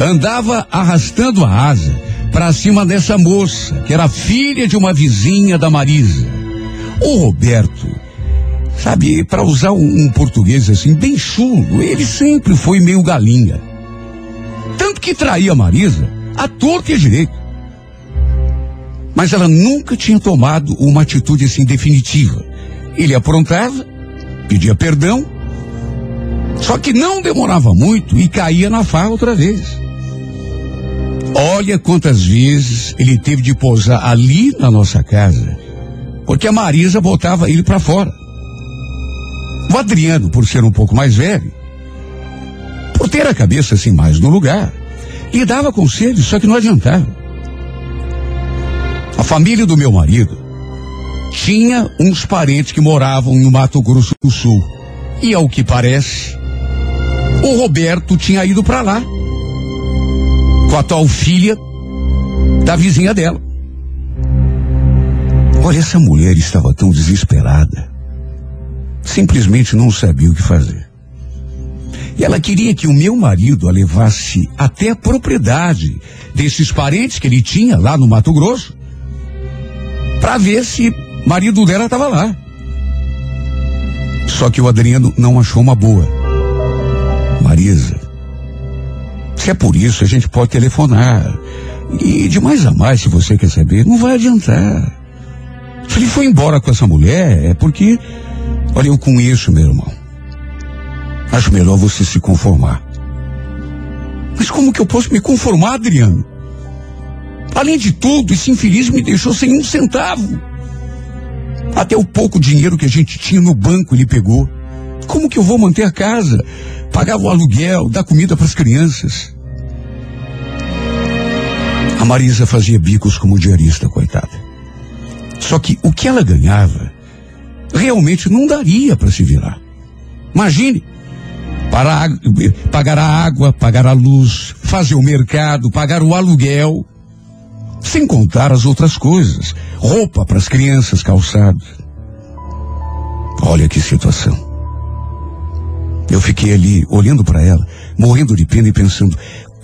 Andava arrastando a asa para cima dessa moça, que era filha de uma vizinha da Marisa. O Roberto Sabe, para usar um, um português assim, bem chulo, ele sempre foi meio galinha. Tanto que traía a Marisa a torta e direito. Mas ela nunca tinha tomado uma atitude assim definitiva. Ele aprontava, pedia perdão, só que não demorava muito e caía na farra outra vez. Olha quantas vezes ele teve de pousar ali na nossa casa, porque a Marisa botava ele para fora. O Adriano, por ser um pouco mais velho, por ter a cabeça assim mais no lugar, lhe dava conselhos, só que não adiantava. A família do meu marido tinha uns parentes que moravam no Mato Grosso do Sul. E ao que parece, o Roberto tinha ido para lá com a tal filha da vizinha dela. Olha, essa mulher estava tão desesperada. Simplesmente não sabia o que fazer. E ela queria que o meu marido a levasse até a propriedade desses parentes que ele tinha lá no Mato Grosso, para ver se o marido dela estava lá. Só que o Adriano não achou uma boa. Marisa, se é por isso, a gente pode telefonar. E de mais a mais, se você quer saber, não vai adiantar. Se ele foi embora com essa mulher, é porque, olha, eu conheço meu irmão. Acho melhor você se conformar. Mas como que eu posso me conformar, Adriano? Além de tudo, esse infeliz me deixou sem um centavo. Até o pouco dinheiro que a gente tinha no banco ele pegou. Como que eu vou manter a casa? Pagar o aluguel, dar comida para as crianças. Marisa fazia bicos como diarista, coitada. Só que o que ela ganhava realmente não daria para se virar. Imagine, para pagar a água, pagar a luz, fazer o mercado, pagar o aluguel, sem contar as outras coisas, roupa para as crianças, calçados. Olha que situação. Eu fiquei ali olhando para ela, morrendo de pena e pensando: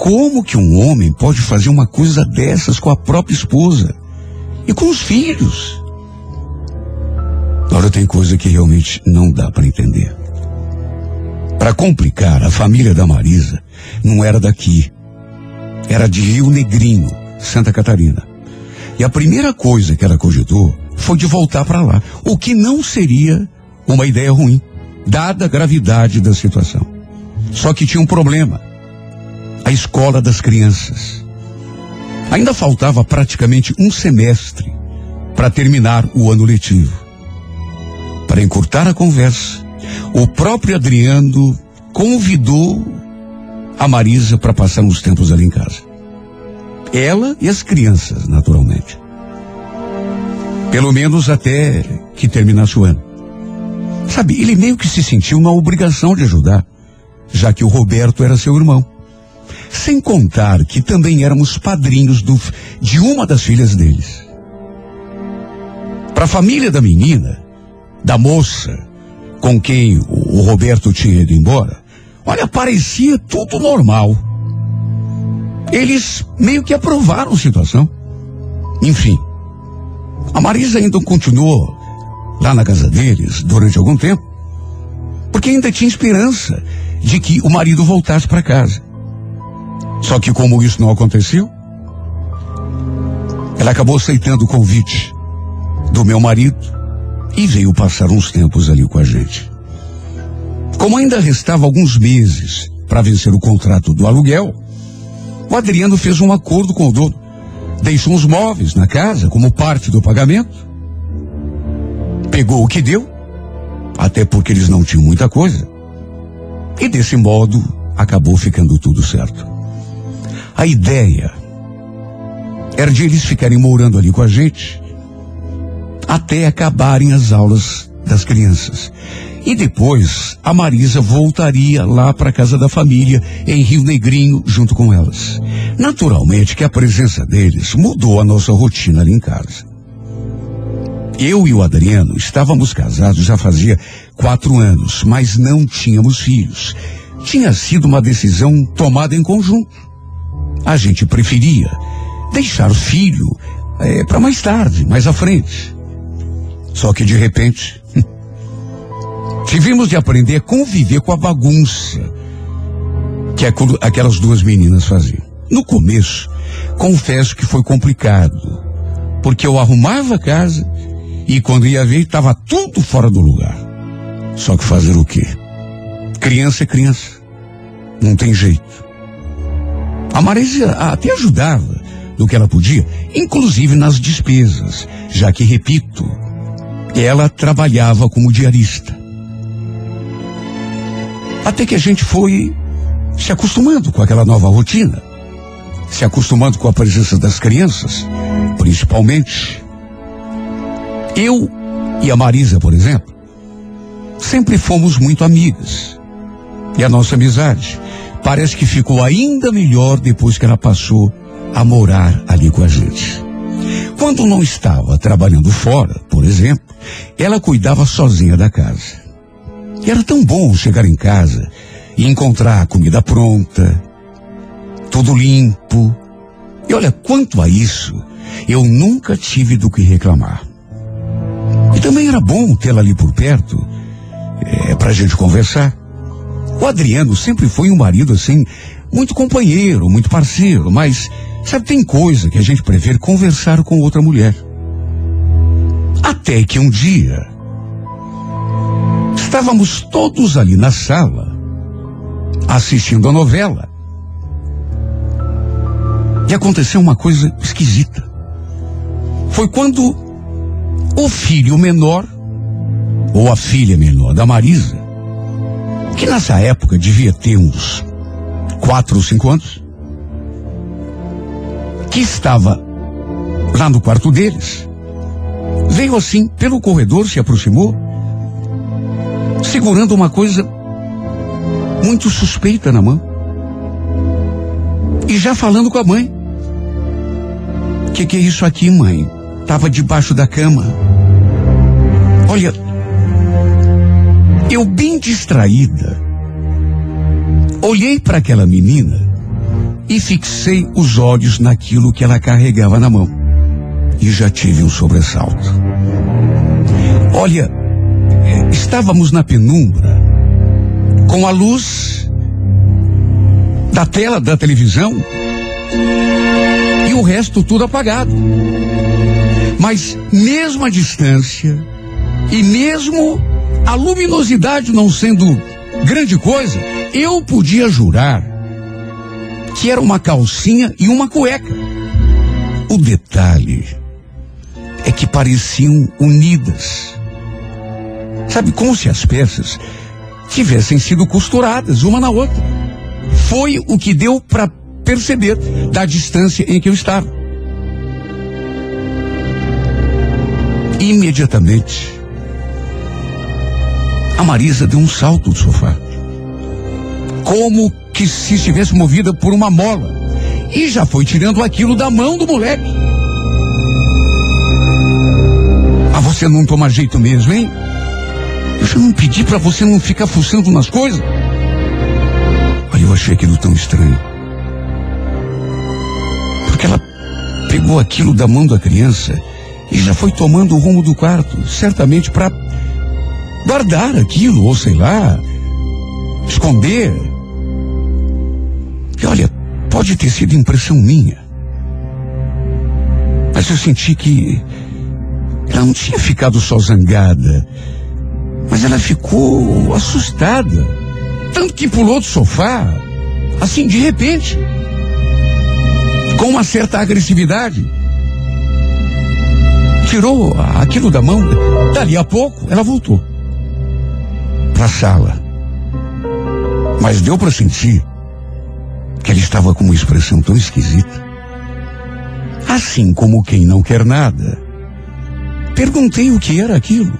como que um homem pode fazer uma coisa dessas com a própria esposa e com os filhos? Agora tem coisa que realmente não dá para entender. Para complicar, a família da Marisa não era daqui. Era de Rio Negrinho, Santa Catarina. E a primeira coisa que ela cogitou foi de voltar para lá, o que não seria uma ideia ruim dada a gravidade da situação. Só que tinha um problema: a escola das crianças. Ainda faltava praticamente um semestre para terminar o ano letivo. Para encurtar a conversa, o próprio Adriano convidou a Marisa para passar uns tempos ali em casa. Ela e as crianças, naturalmente. Pelo menos até que terminasse o ano. Sabe, ele meio que se sentiu na obrigação de ajudar, já que o Roberto era seu irmão. Sem contar que também éramos padrinhos do, de uma das filhas deles. Para a família da menina, da moça, com quem o, o Roberto tinha ido embora, olha, parecia tudo normal. Eles meio que aprovaram a situação. Enfim, a Marisa ainda continuou lá na casa deles durante algum tempo, porque ainda tinha esperança de que o marido voltasse para casa. Só que como isso não aconteceu, ela acabou aceitando o convite do meu marido e veio passar uns tempos ali com a gente. Como ainda restava alguns meses para vencer o contrato do aluguel, o Adriano fez um acordo com o dono. Deixou os móveis na casa como parte do pagamento pegou o que deu, até porque eles não tinham muita coisa. E desse modo acabou ficando tudo certo. A ideia era de eles ficarem morando ali com a gente até acabarem as aulas das crianças. E depois a Marisa voltaria lá para casa da família em Rio Negrinho junto com elas. Naturalmente que a presença deles mudou a nossa rotina ali em casa. Eu e o Adriano estávamos casados já fazia quatro anos, mas não tínhamos filhos. Tinha sido uma decisão tomada em conjunto. A gente preferia deixar o filho é, para mais tarde, mais à frente. Só que de repente, Tivemos de aprender a conviver com a bagunça que aquelas duas meninas faziam. No começo, confesso que foi complicado, porque eu arrumava a casa e quando ia ver estava tudo fora do lugar. Só que fazer o quê? Criança é criança. Não tem jeito. A Marisa até ajudava do que ela podia, inclusive nas despesas, já que, repito, ela trabalhava como diarista. Até que a gente foi se acostumando com aquela nova rotina, se acostumando com a presença das crianças, principalmente. Eu e a Marisa, por exemplo, sempre fomos muito amigas. E a nossa amizade parece que ficou ainda melhor depois que ela passou a morar ali com a gente. Quando não estava trabalhando fora, por exemplo, ela cuidava sozinha da casa. E era tão bom chegar em casa e encontrar a comida pronta, tudo limpo. E olha, quanto a isso, eu nunca tive do que reclamar. E também era bom tê-la ali por perto, é, pra gente conversar. O Adriano sempre foi um marido assim, muito companheiro, muito parceiro, mas, sabe, tem coisa que a gente prefere conversar com outra mulher. Até que um dia, estávamos todos ali na sala, assistindo a novela. E aconteceu uma coisa esquisita. Foi quando o filho menor, ou a filha menor da Marisa, que nessa época devia ter uns quatro ou cinco anos, que estava lá no quarto deles, veio assim pelo corredor, se aproximou, segurando uma coisa muito suspeita na mão. E já falando com a mãe. Que, que é isso aqui, mãe? Tava debaixo da cama. Olha, eu bem distraída, olhei para aquela menina e fixei os olhos naquilo que ela carregava na mão. E já tive um sobressalto. Olha, estávamos na penumbra, com a luz da tela da televisão e o resto tudo apagado. Mas mesmo a distância e mesmo a luminosidade não sendo grande coisa, eu podia jurar que era uma calcinha e uma cueca. O detalhe é que pareciam unidas. Sabe, como se as peças tivessem sido costuradas uma na outra. Foi o que deu para perceber da distância em que eu estava. Imediatamente, a Marisa deu um salto do sofá. Como que se estivesse movida por uma mola. E já foi tirando aquilo da mão do moleque. Ah, você não toma jeito mesmo, hein? Eu já não pedi para você não ficar fuçando nas coisas. Aí eu achei aquilo tão estranho. Porque ela pegou aquilo da mão da criança e já foi tomando o rumo do quarto, certamente para guardar aquilo, ou sei lá, esconder. E olha, pode ter sido impressão minha. Mas eu senti que ela não tinha ficado só zangada, mas ela ficou assustada. Tanto que pulou do sofá, assim de repente, com uma certa agressividade. Tirou aquilo da mão, dali a pouco ela voltou para a sala. Mas deu para sentir que ele estava com uma expressão tão esquisita. Assim como quem não quer nada. Perguntei o que era aquilo.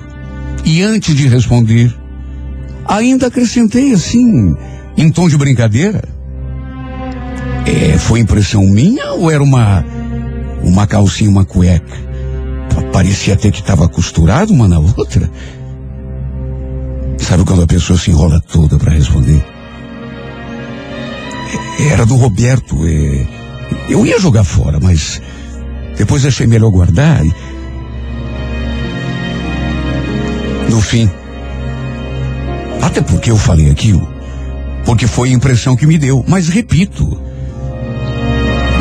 E antes de responder, ainda acrescentei assim, em tom de brincadeira. É, foi impressão minha ou era uma uma calcinha, uma cueca? Parecia até que estava costurado uma na outra. Sabe quando a pessoa se enrola toda para responder? Era do Roberto. É... Eu ia jogar fora, mas depois achei melhor guardar. E... No fim, Até porque eu falei aquilo, porque foi a impressão que me deu. Mas repito,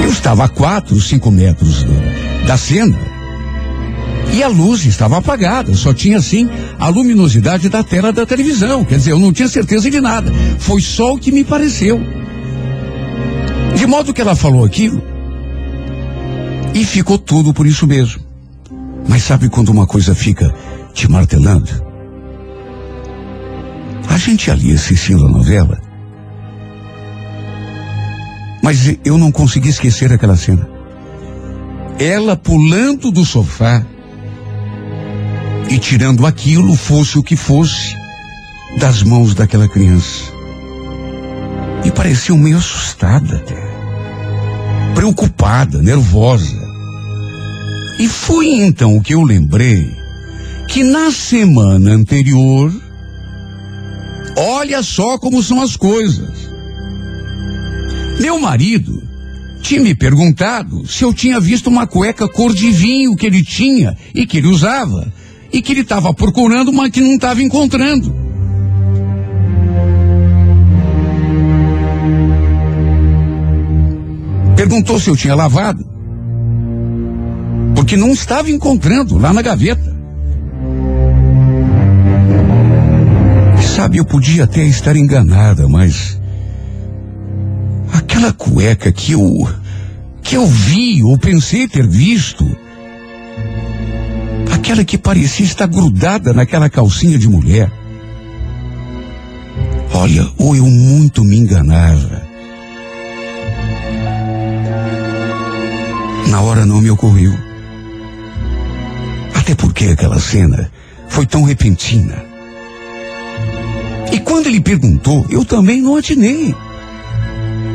eu estava a quatro, cinco metros do, da cena e a luz estava apagada, só tinha assim a luminosidade da tela da televisão. Quer dizer, eu não tinha certeza de nada. Foi só o que me pareceu. De modo que ela falou aquilo e ficou tudo por isso mesmo. Mas sabe quando uma coisa fica te martelando? A gente ali assistindo a novela. Mas eu não consegui esquecer aquela cena. Ela pulando do sofá e tirando aquilo, fosse o que fosse, das mãos daquela criança. E parecia meio assustada até. Preocupada, nervosa. E foi então que eu lembrei que na semana anterior, olha só como são as coisas. Meu marido tinha me perguntado se eu tinha visto uma cueca cor de vinho que ele tinha e que ele usava e que ele estava procurando, mas que não estava encontrando. Perguntou se eu tinha lavado, porque não estava encontrando lá na gaveta. E sabe, eu podia até estar enganada, mas aquela cueca que eu que eu vi ou pensei ter visto Aquela que parecia estar grudada naquela calcinha de mulher. Olha, ou eu muito me enganava. Na hora não me ocorreu. Até porque aquela cena foi tão repentina. E quando ele perguntou, eu também não atinei.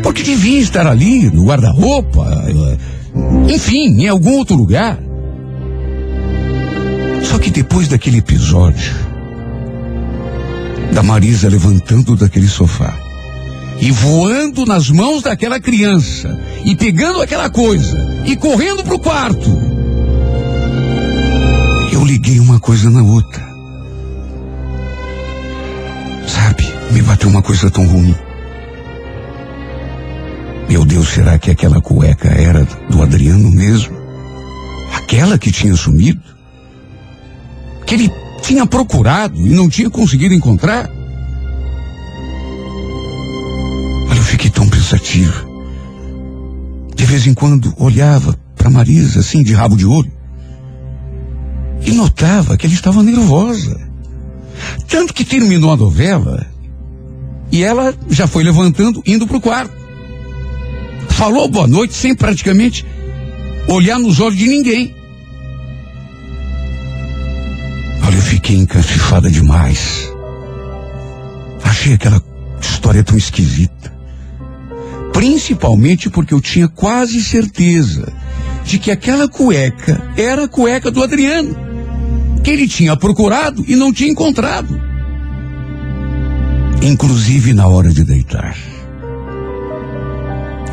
Porque devia estar ali, no guarda-roupa, eh, enfim, em algum outro lugar. Só que depois daquele episódio, da Marisa levantando daquele sofá e voando nas mãos daquela criança e pegando aquela coisa e correndo pro quarto, eu liguei uma coisa na outra. Sabe, me bateu uma coisa tão ruim. Meu Deus, será que aquela cueca era do Adriano mesmo? Aquela que tinha sumido? Que ele tinha procurado e não tinha conseguido encontrar. Olha, eu fiquei tão pensativo. De vez em quando olhava para Marisa assim de rabo de olho e notava que ela estava nervosa. Tanto que terminou a novela e ela já foi levantando, indo para o quarto. Falou boa noite sem praticamente olhar nos olhos de ninguém. Fiquei encafifada demais. Achei aquela história tão esquisita. Principalmente porque eu tinha quase certeza de que aquela cueca era a cueca do Adriano, que ele tinha procurado e não tinha encontrado. Inclusive na hora de deitar.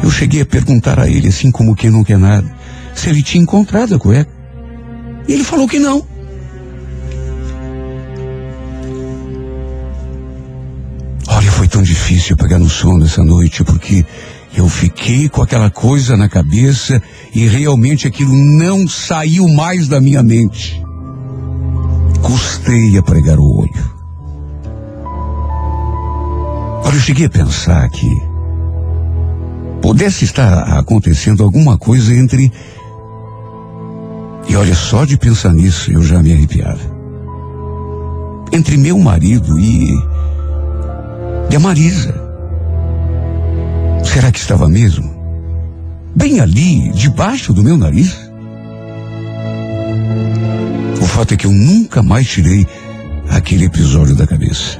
Eu cheguei a perguntar a ele, assim como quem não quer nada, se ele tinha encontrado a cueca. E ele falou que não. Difícil pegar no sono essa noite, porque eu fiquei com aquela coisa na cabeça e realmente aquilo não saiu mais da minha mente. Custei a pregar o olho. Olha, eu cheguei a pensar que pudesse estar acontecendo alguma coisa entre. E olha, só de pensar nisso eu já me arrepiava. Entre meu marido e de a Marisa. Será que estava mesmo? Bem ali, debaixo do meu nariz? O fato é que eu nunca mais tirei aquele episódio da cabeça.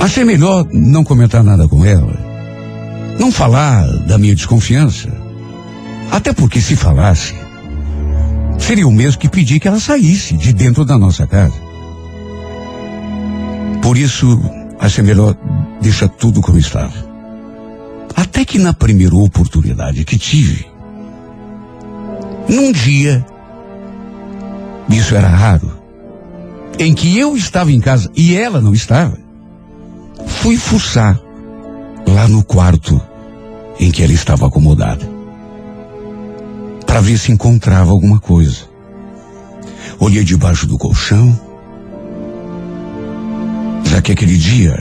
Achei melhor não comentar nada com ela. Não falar da minha desconfiança. Até porque se falasse, seria o mesmo que pedir que ela saísse de dentro da nossa casa. Por isso, achei melhor deixar tudo como estava. Até que na primeira oportunidade que tive, num dia, isso era raro, em que eu estava em casa e ela não estava, fui fuçar lá no quarto em que ela estava acomodada para ver se encontrava alguma coisa. Olhei debaixo do colchão, já que aquele dia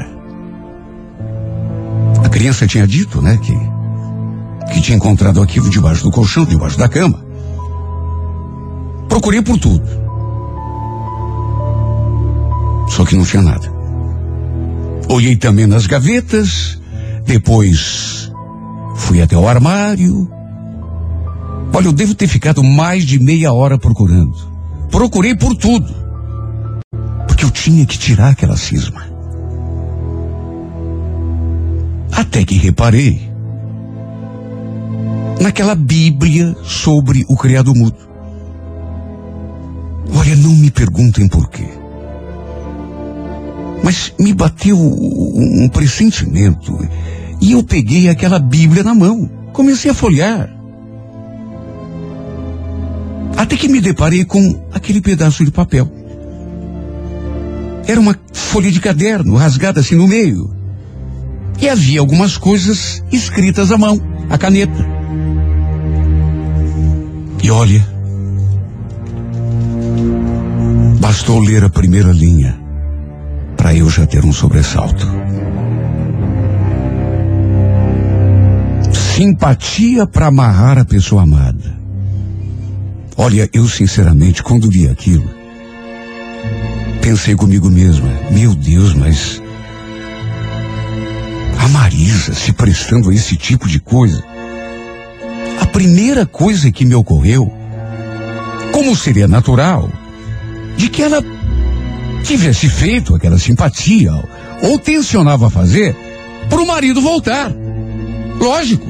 a criança tinha dito, né, que que tinha encontrado aquilo debaixo do colchão, debaixo da cama. Procurei por tudo. Só que não tinha nada. Olhei também nas gavetas, depois fui até o armário. Olha, eu devo ter ficado mais de meia hora procurando. Procurei por tudo. Porque eu tinha que tirar aquela cisma. Até que reparei naquela Bíblia sobre o criado mudo. Olha, não me perguntem por quê. Mas me bateu um pressentimento e eu peguei aquela Bíblia na mão. Comecei a folhear. Até que me deparei com aquele pedaço de papel. Era uma folha de caderno rasgada assim no meio. E havia algumas coisas escritas à mão, a caneta. E olha, bastou ler a primeira linha para eu já ter um sobressalto. Simpatia para amarrar a pessoa amada. Olha, eu sinceramente, quando li aquilo, pensei comigo mesma, meu Deus, mas a Marisa se prestando a esse tipo de coisa a primeira coisa que me ocorreu, como seria natural, de que ela tivesse feito aquela simpatia ou tensionava fazer para o marido voltar. Lógico.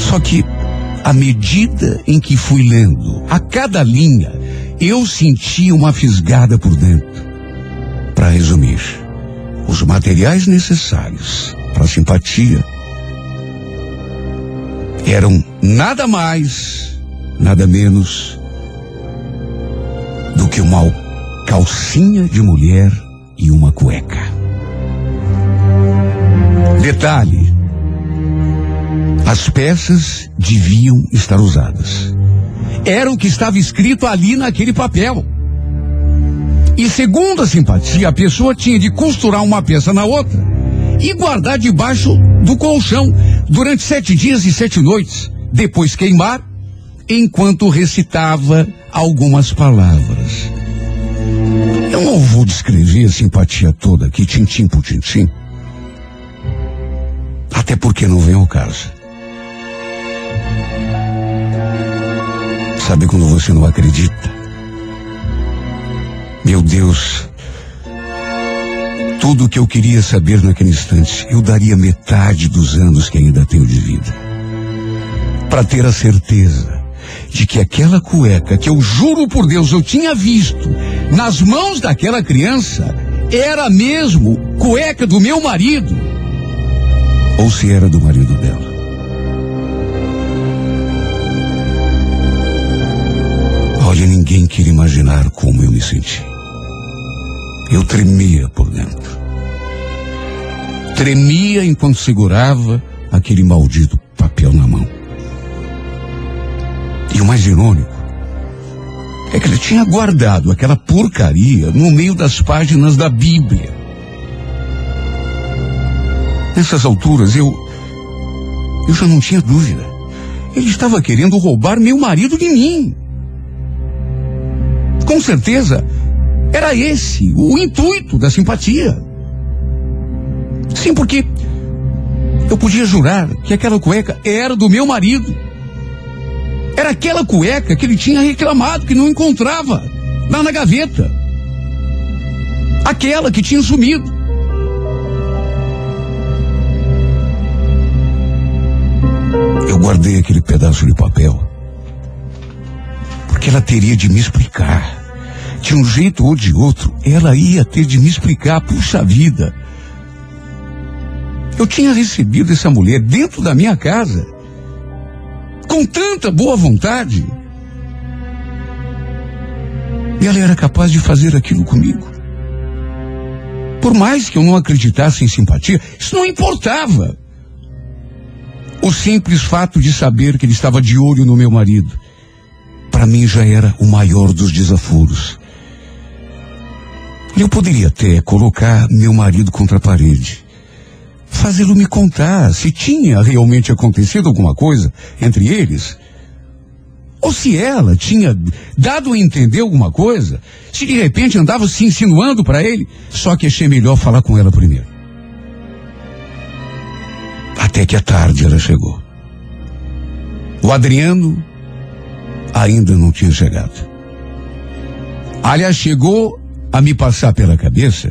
Só que, à medida em que fui lendo, a cada linha, eu sentia uma fisgada por dentro. Para resumir, os materiais necessários para a simpatia eram nada mais, nada menos do que uma calcinha de mulher e uma cueca. Detalhe: as peças deviam estar usadas. Era o que estava escrito ali naquele papel. E segundo a simpatia, a pessoa tinha de costurar uma peça na outra e guardar debaixo do colchão durante sete dias e sete noites, depois queimar, enquanto recitava algumas palavras. Eu não vou descrever a simpatia toda aqui, tintim por tintim. Até porque não vem ao caso. Sabe quando você não acredita? Meu Deus, tudo o que eu queria saber naquele instante, eu daria metade dos anos que ainda tenho de vida. Para ter a certeza de que aquela cueca que eu juro por Deus eu tinha visto nas mãos daquela criança era mesmo cueca do meu marido. Ou se era do marido dela. Olha, ninguém queria imaginar como eu me senti. Eu tremia por dentro. Tremia enquanto segurava aquele maldito papel na mão. E o mais irônico é que ele tinha guardado aquela porcaria no meio das páginas da Bíblia. Nessas alturas eu. Eu já não tinha dúvida. Ele estava querendo roubar meu marido de mim. Com certeza, era esse o intuito da simpatia. Sim, porque eu podia jurar que aquela cueca era do meu marido. Era aquela cueca que ele tinha reclamado que não encontrava lá na gaveta. Aquela que tinha sumido. Eu guardei aquele pedaço de papel porque ela teria de me explicar de um jeito ou de outro, ela ia ter de me explicar, puxa vida. Eu tinha recebido essa mulher dentro da minha casa, com tanta boa vontade. E ela era capaz de fazer aquilo comigo. Por mais que eu não acreditasse em simpatia, isso não importava. O simples fato de saber que ele estava de olho no meu marido, para mim já era o maior dos desaforos. Eu poderia até colocar meu marido contra a parede, fazê-lo me contar se tinha realmente acontecido alguma coisa entre eles, ou se ela tinha dado a entender alguma coisa, se de repente andava se insinuando para ele, só que achei melhor falar com ela primeiro. Até que à tarde ela chegou. O Adriano ainda não tinha chegado. Aliás, chegou a me passar pela cabeça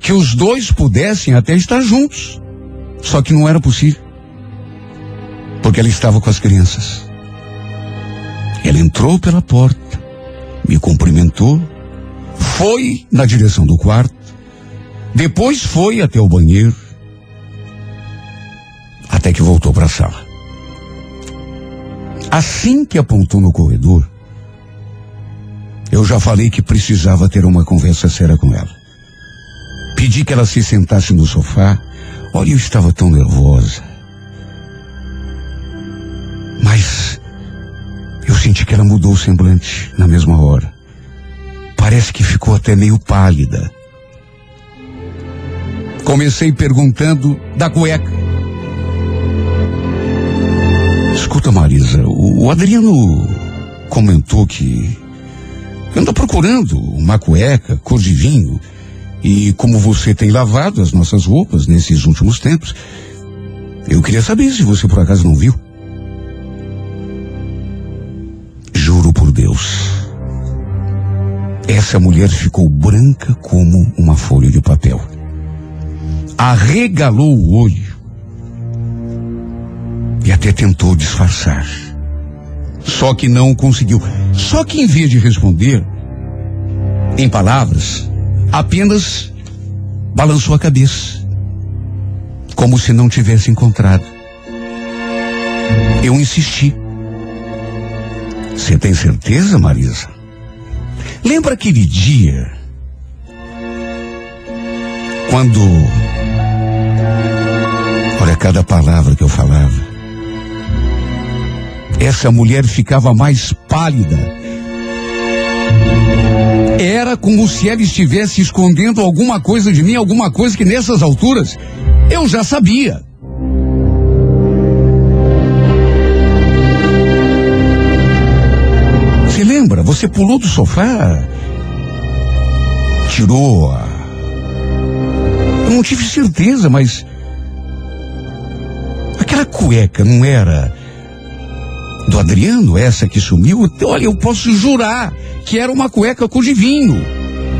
que os dois pudessem até estar juntos. Só que não era possível. Porque ela estava com as crianças. Ela entrou pela porta, me cumprimentou, foi na direção do quarto, depois foi até o banheiro, até que voltou para a sala. Assim que apontou no corredor, eu já falei que precisava ter uma conversa séria com ela. Pedi que ela se sentasse no sofá. Olha, eu estava tão nervosa. Mas eu senti que ela mudou o semblante na mesma hora. Parece que ficou até meio pálida. Comecei perguntando da cueca. Escuta, Marisa, o, o Adriano comentou que anda procurando uma cueca cor de vinho e como você tem lavado as nossas roupas nesses últimos tempos, eu queria saber se você por acaso não viu. Juro por Deus. Essa mulher ficou branca como uma folha de papel. Arregalou o olho e até tentou disfarçar. Só que não conseguiu. Só que em vez de responder em palavras, apenas balançou a cabeça, como se não tivesse encontrado. Eu insisti. Você tem certeza, Marisa? Lembra aquele dia quando olha cada palavra que eu falava essa mulher ficava mais pálida. Era como se ela estivesse escondendo alguma coisa de mim, alguma coisa que nessas alturas eu já sabia. Você lembra? Você pulou do sofá, tirou a. Eu não tive certeza, mas. Aquela cueca não era do Adriano, essa que sumiu, olha, eu posso jurar que era uma cueca cor de vinho.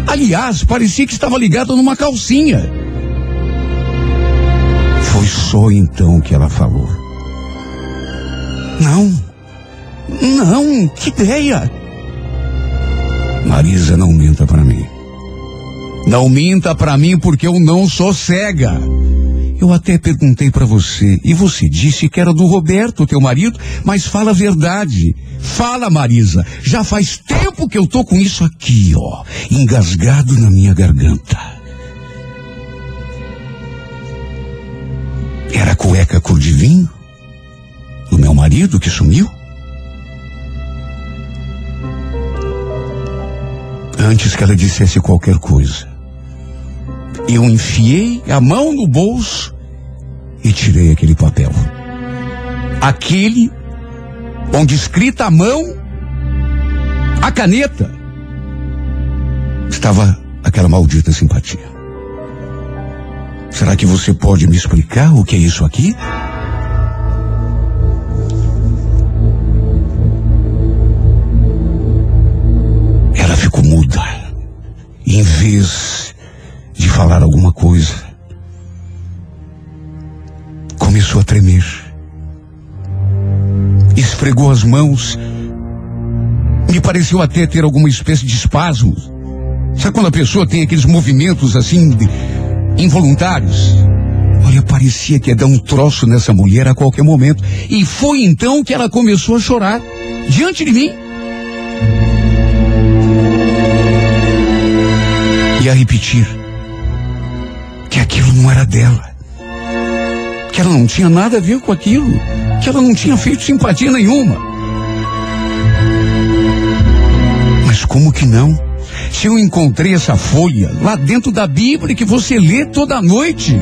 Aliás, parecia que estava ligada numa calcinha. Foi só então que ela falou. Não, não, que ideia. Marisa, não minta para mim. Não minta para mim porque eu não sou cega. Eu até perguntei para você e você disse que era do Roberto, teu marido, mas fala a verdade. Fala, Marisa. Já faz tempo que eu tô com isso aqui, ó, engasgado na minha garganta. Era cueca cor de vinho? Do meu marido que sumiu? Antes que ela dissesse qualquer coisa, eu enfiei a mão no bolso e tirei aquele papel. Aquele onde escrita a mão, a caneta, estava aquela maldita simpatia. Será que você pode me explicar o que é isso aqui? Ela ficou muda. Em vez de falar alguma coisa, começou a tremer. Esfregou as mãos. Me pareceu até ter alguma espécie de espasmo. Sabe quando a pessoa tem aqueles movimentos assim, de, involuntários? Olha, parecia que ia dar um troço nessa mulher a qualquer momento. E foi então que ela começou a chorar, diante de mim. e a repetir que aquilo não era dela. Que ela não tinha nada a ver com aquilo. Que ela não tinha feito simpatia nenhuma. Mas como que não? Se eu encontrei essa folha lá dentro da Bíblia que você lê toda noite.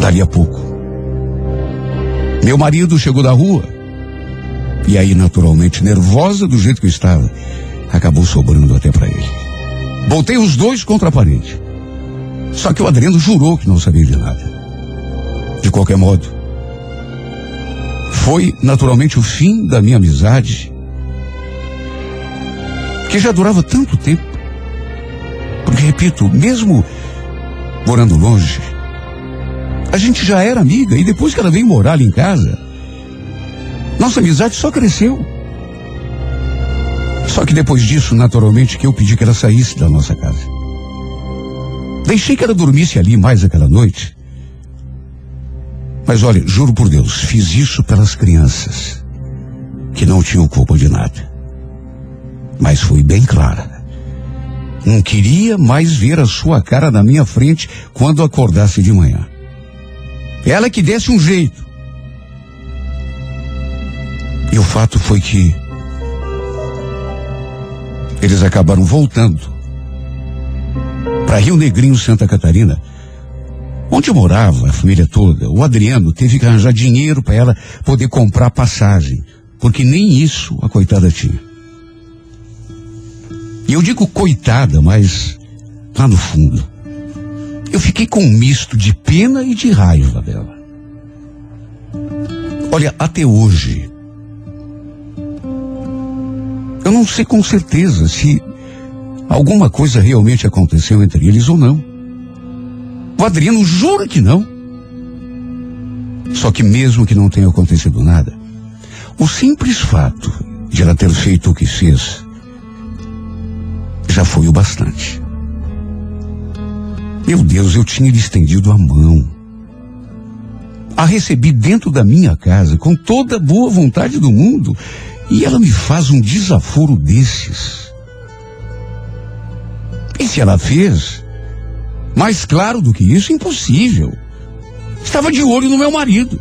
Dali a pouco, meu marido chegou da rua. E aí, naturalmente, nervosa do jeito que eu estava, acabou sobrando até para ele. Voltei os dois contra a parede. Só que o Adriano jurou que não sabia de nada. De qualquer modo, foi naturalmente o fim da minha amizade, que já durava tanto tempo. Porque, repito, mesmo morando longe, a gente já era amiga e depois que ela veio morar ali em casa, nossa amizade só cresceu. Só que depois disso, naturalmente, que eu pedi que ela saísse da nossa casa. Deixei que ela dormisse ali mais aquela noite. Mas olha, juro por Deus, fiz isso pelas crianças, que não tinham culpa de nada. Mas fui bem clara. Não queria mais ver a sua cara na minha frente quando acordasse de manhã. Ela que desse um jeito. E o fato foi que eles acabaram voltando para Rio Negrinho, Santa Catarina, onde morava a família toda. O Adriano teve que arranjar dinheiro para ela poder comprar passagem, porque nem isso a coitada tinha. E eu digo coitada, mas lá no fundo, eu fiquei com um misto de pena e de raiva dela. Olha, até hoje, eu não sei com certeza se alguma coisa realmente aconteceu entre eles ou não. O Adriano jura que não. Só que mesmo que não tenha acontecido nada, o simples fato de ela ter feito o que fez já foi o bastante. Meu Deus, eu tinha lhe estendido a mão. A recebi dentro da minha casa com toda a boa vontade do mundo e ela me faz um desaforo desses. E se ela fez, mais claro do que isso, impossível. Estava de olho no meu marido.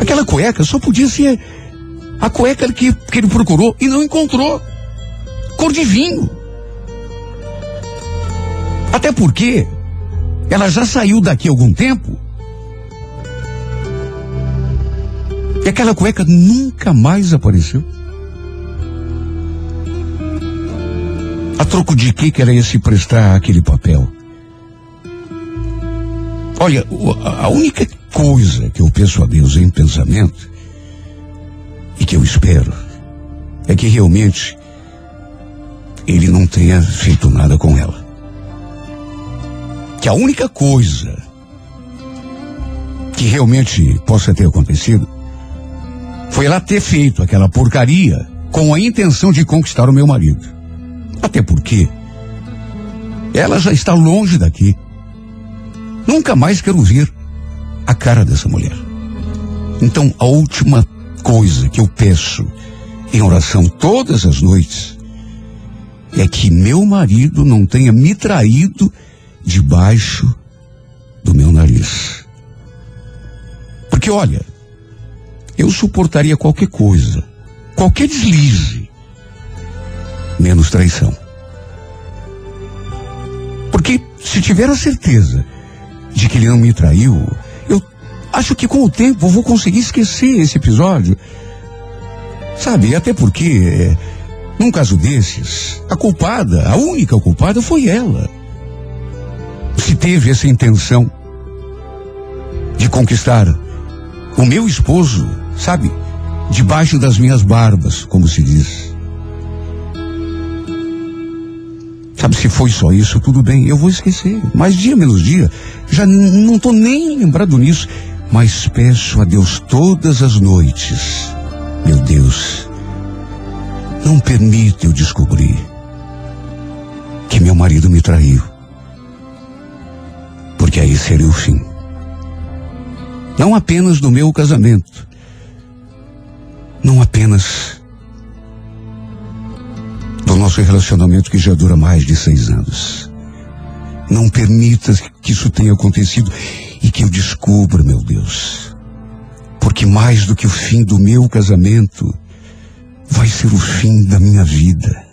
Aquela cueca só podia ser a cueca que, que ele procurou e não encontrou. Cor de vinho. Até porque ela já saiu daqui algum tempo. E aquela cueca nunca mais apareceu. A troco de que que ela ia se prestar aquele papel? Olha, a única coisa que eu peço a Deus em pensamento e que eu espero é que realmente ele não tenha feito nada com ela. Que a única coisa que realmente possa ter acontecido foi ela ter feito aquela porcaria com a intenção de conquistar o meu marido. Até porque ela já está longe daqui. Nunca mais quero ver a cara dessa mulher. Então, a última coisa que eu peço em oração todas as noites é que meu marido não tenha me traído debaixo do meu nariz. Porque olha, eu suportaria qualquer coisa, qualquer deslize, menos traição. Porque se tiver a certeza de que ele não me traiu, eu acho que com o tempo eu vou conseguir esquecer esse episódio. Sabe, até porque, é, num caso desses, a culpada, a única culpada foi ela. Se teve essa intenção de conquistar o meu esposo, sabe, debaixo das minhas barbas, como se diz. Sabe, se foi só isso, tudo bem, eu vou esquecer. Mas dia menos dia, já não estou nem lembrado nisso. Mas peço a Deus todas as noites, meu Deus, não permita eu descobrir que meu marido me traiu. Porque aí seria o fim. Não apenas do meu casamento, Não apenas do nosso relacionamento que já dura mais de seis anos. Não permita que isso tenha acontecido e que eu descubra, meu Deus. Porque mais do que o fim do meu casamento, vai ser o fim da minha vida.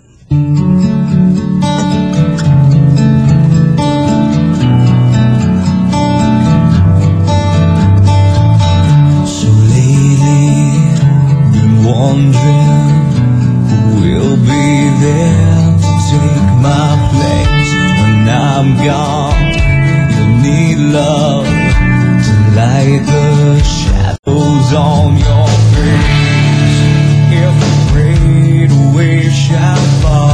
to Take my place when I'm gone You'll need love to light the shadows on your face If a great wave shall fall